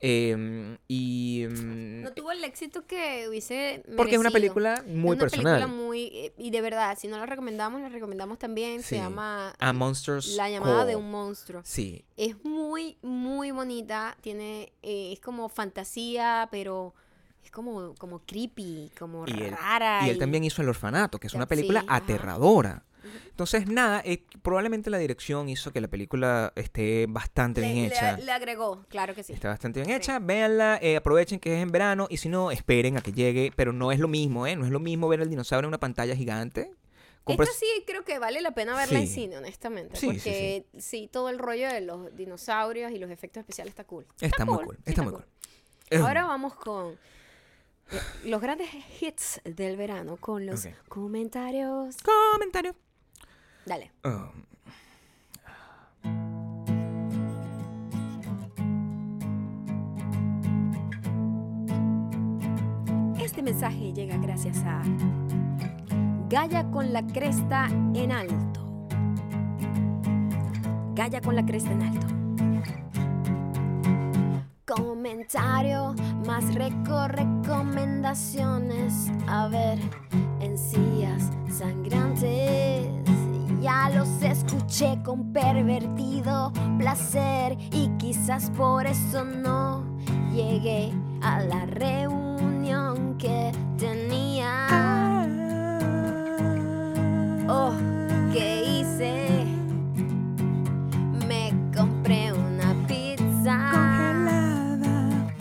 Eh, y... mm, No tuvo el éxito que hubiese porque es una película muy es una personal. película muy... eh, y de verdad, si no la recomendamos, la recomendamos también. Se llama A Monster's La llamada de un monstruo. Sí, Es muy, muy bonita. Tiene... eh, es como fantasía, pero... Es como, como creepy, como Y él- rara. Y él también hizo El Orfanato, que es una película sí, aterradora. Entonces, nada, eh, probablemente la dirección hizo que la película esté bastante le, bien hecha. le agregó, claro que sí. Está bastante bien Sí. hecha. Véanla, eh, aprovechen que es en verano y si no, esperen a que llegue. Pero no es lo mismo, ¿eh? No es lo mismo ver el dinosaurio en una pantalla gigante. Esta Compras- sí creo que vale la pena verla en Sí. cine, honestamente. Sí, sí, porque sí, todo el rollo de los dinosaurios y los efectos especiales está cool. Está, muy cool, sí Está muy cool. Ahora vamos con Eh, Los grandes hits del verano con los comentarios. Comentario. Dale. Um, Este mensaje llega gracias a Gaya con la cresta en alto. Gaya con la cresta en alto. Comentario más reco recomendaciones. A ver, encías sangrantes. Ya los escuché con pervertido placer y quizás por eso no llegué a la reunión que tenía. Oh, ¿qué hice? Me compré una pizza congelada,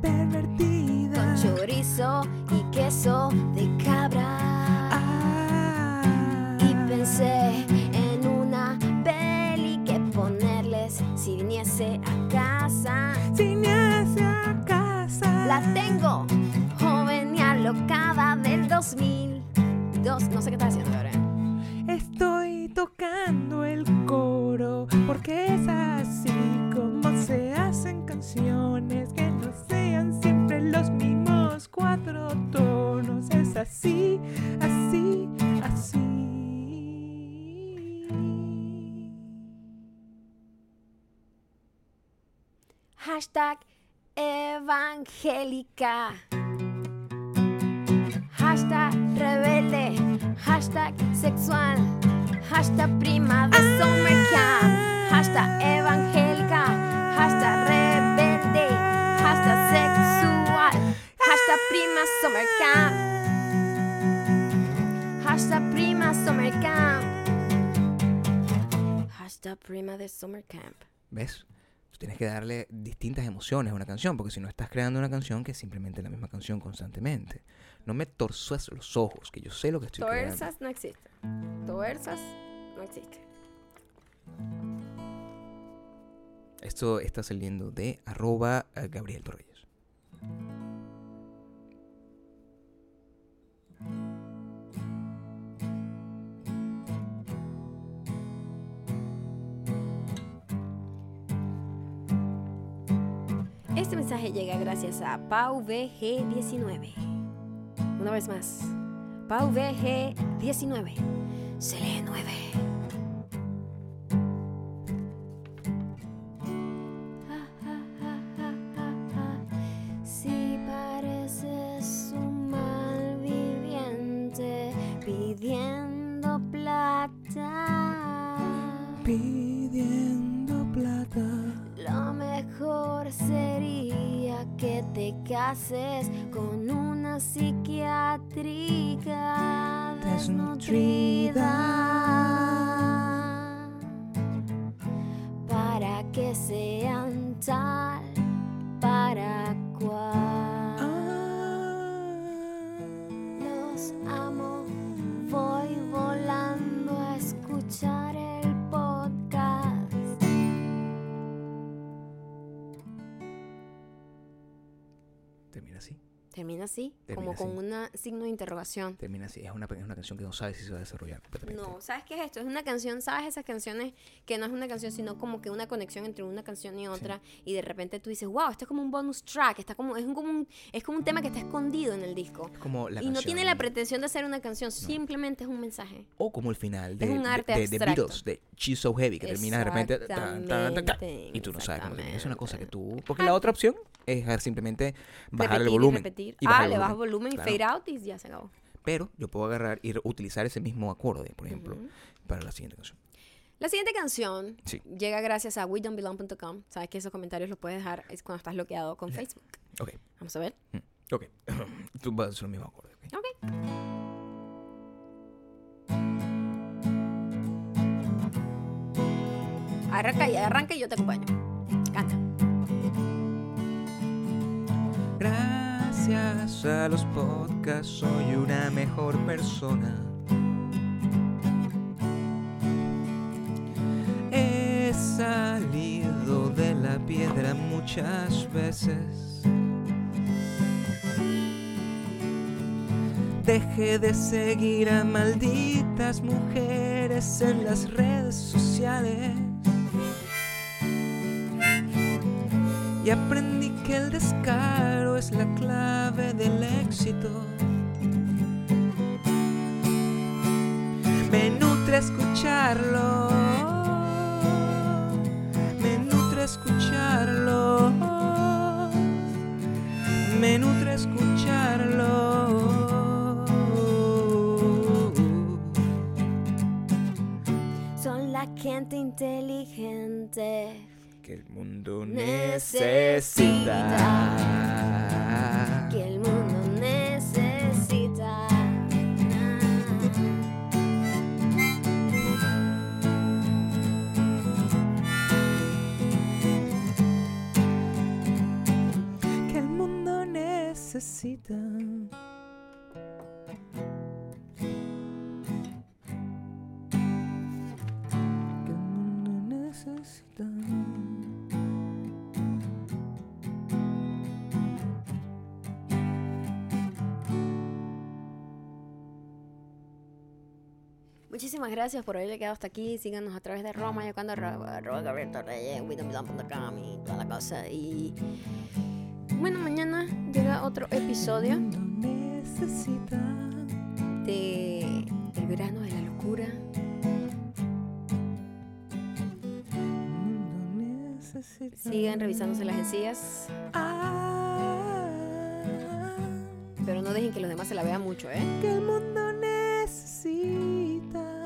pervertida. con chorizo y queso La tengo, joven y alocada del 2002. No sé qué está haciendo ahora. Estoy tocando el coro porque es así como se hacen canciones que no sean siempre los mismos cuatro tonos. Es así, así, así. Hashtag evangélica. Hashtag rebelde. Hashtag sexual. Hashtag prima de summer camp. Hashtag evangélica. Hashtag rebelde. Hashtag sexual. Hashtag prima summer camp. Hashtag prima summer camp. Hashtag prima de summer camp. ¿Ves? Tú tienes que darle distintas emociones a una canción, porque si no estás creando una canción que es simplemente la misma canción constantemente. No me torzuas los ojos, que yo sé lo que estoy creando. Tuerzas no existe. Tuerzas no existe. Esto está saliendo de arroba Gabriel Torreyes. Este mensaje llega gracias a PauVG19. Una vez más. PauVG19. Se lee 9. Si pareces un malviviente pidiendo plata. Te cases con una psiquiátrica desnutrida para que sean tal así, Termina como con así. un signo de interrogación. Termina así. Es una, es una canción que no sabes si se va a desarrollar. No, ¿sabes qué es esto? Es una canción, ¿sabes esas canciones que no es una canción, sino como que una conexión entre una canción y otra y de repente tú dices, wow, esto es como un bonus track, está como, es, un, como un, es como un tema que está escondido en el disco. Es como la y no canción- tiene la pretensión de ser una canción, simplemente es un mensaje. O como el final de, Es un de- arte de, de abstracto. Beatles, de She's So Heavy, que termina de repente. tan, tan, tan, y tú no sabes cómo termina. Es una cosa que tú. Porque la otra opción es dejar simplemente bajar repetir el volumen. repetir. y bajar ah, le bajas volumen y Claro. fade out y ya se acabó. Pero yo puedo agarrar y utilizar ese mismo acorde, por ejemplo, Ujú. para la siguiente canción. La siguiente canción Sí. llega gracias a we.don'tbelong.com. Sabes que esos comentarios los puedes dejar cuando estás bloqueado con Facebook. Ok, Vamos a ver. mm, ok. tú vas a hacer el mismo acorde. ok. Ok. Arranca y arranca y yo te acompaño. Canta. Gracias a los podcasts soy una mejor persona. He salido de la piedra muchas veces. Deje de seguir a malditas mujeres en las redes sociales. Y aprendí que el descaro es la clave del éxito. Me nutre escucharlo. Me nutre escucharlo. Me nutre escucharlo. Son la gente inteligente. Que el mundo Necesita. Muchísimas gracias por haber llegado hasta aquí. Síganos a través de Roma, yo cuando Torreyes, widomidom.com y toda la cosa. Y bueno, mañana llega otro episodio de El verano de la locura. Sigan revisándose las encías, pero no dejen que los demás se la vean mucho, ¿eh? que el mundo necesita.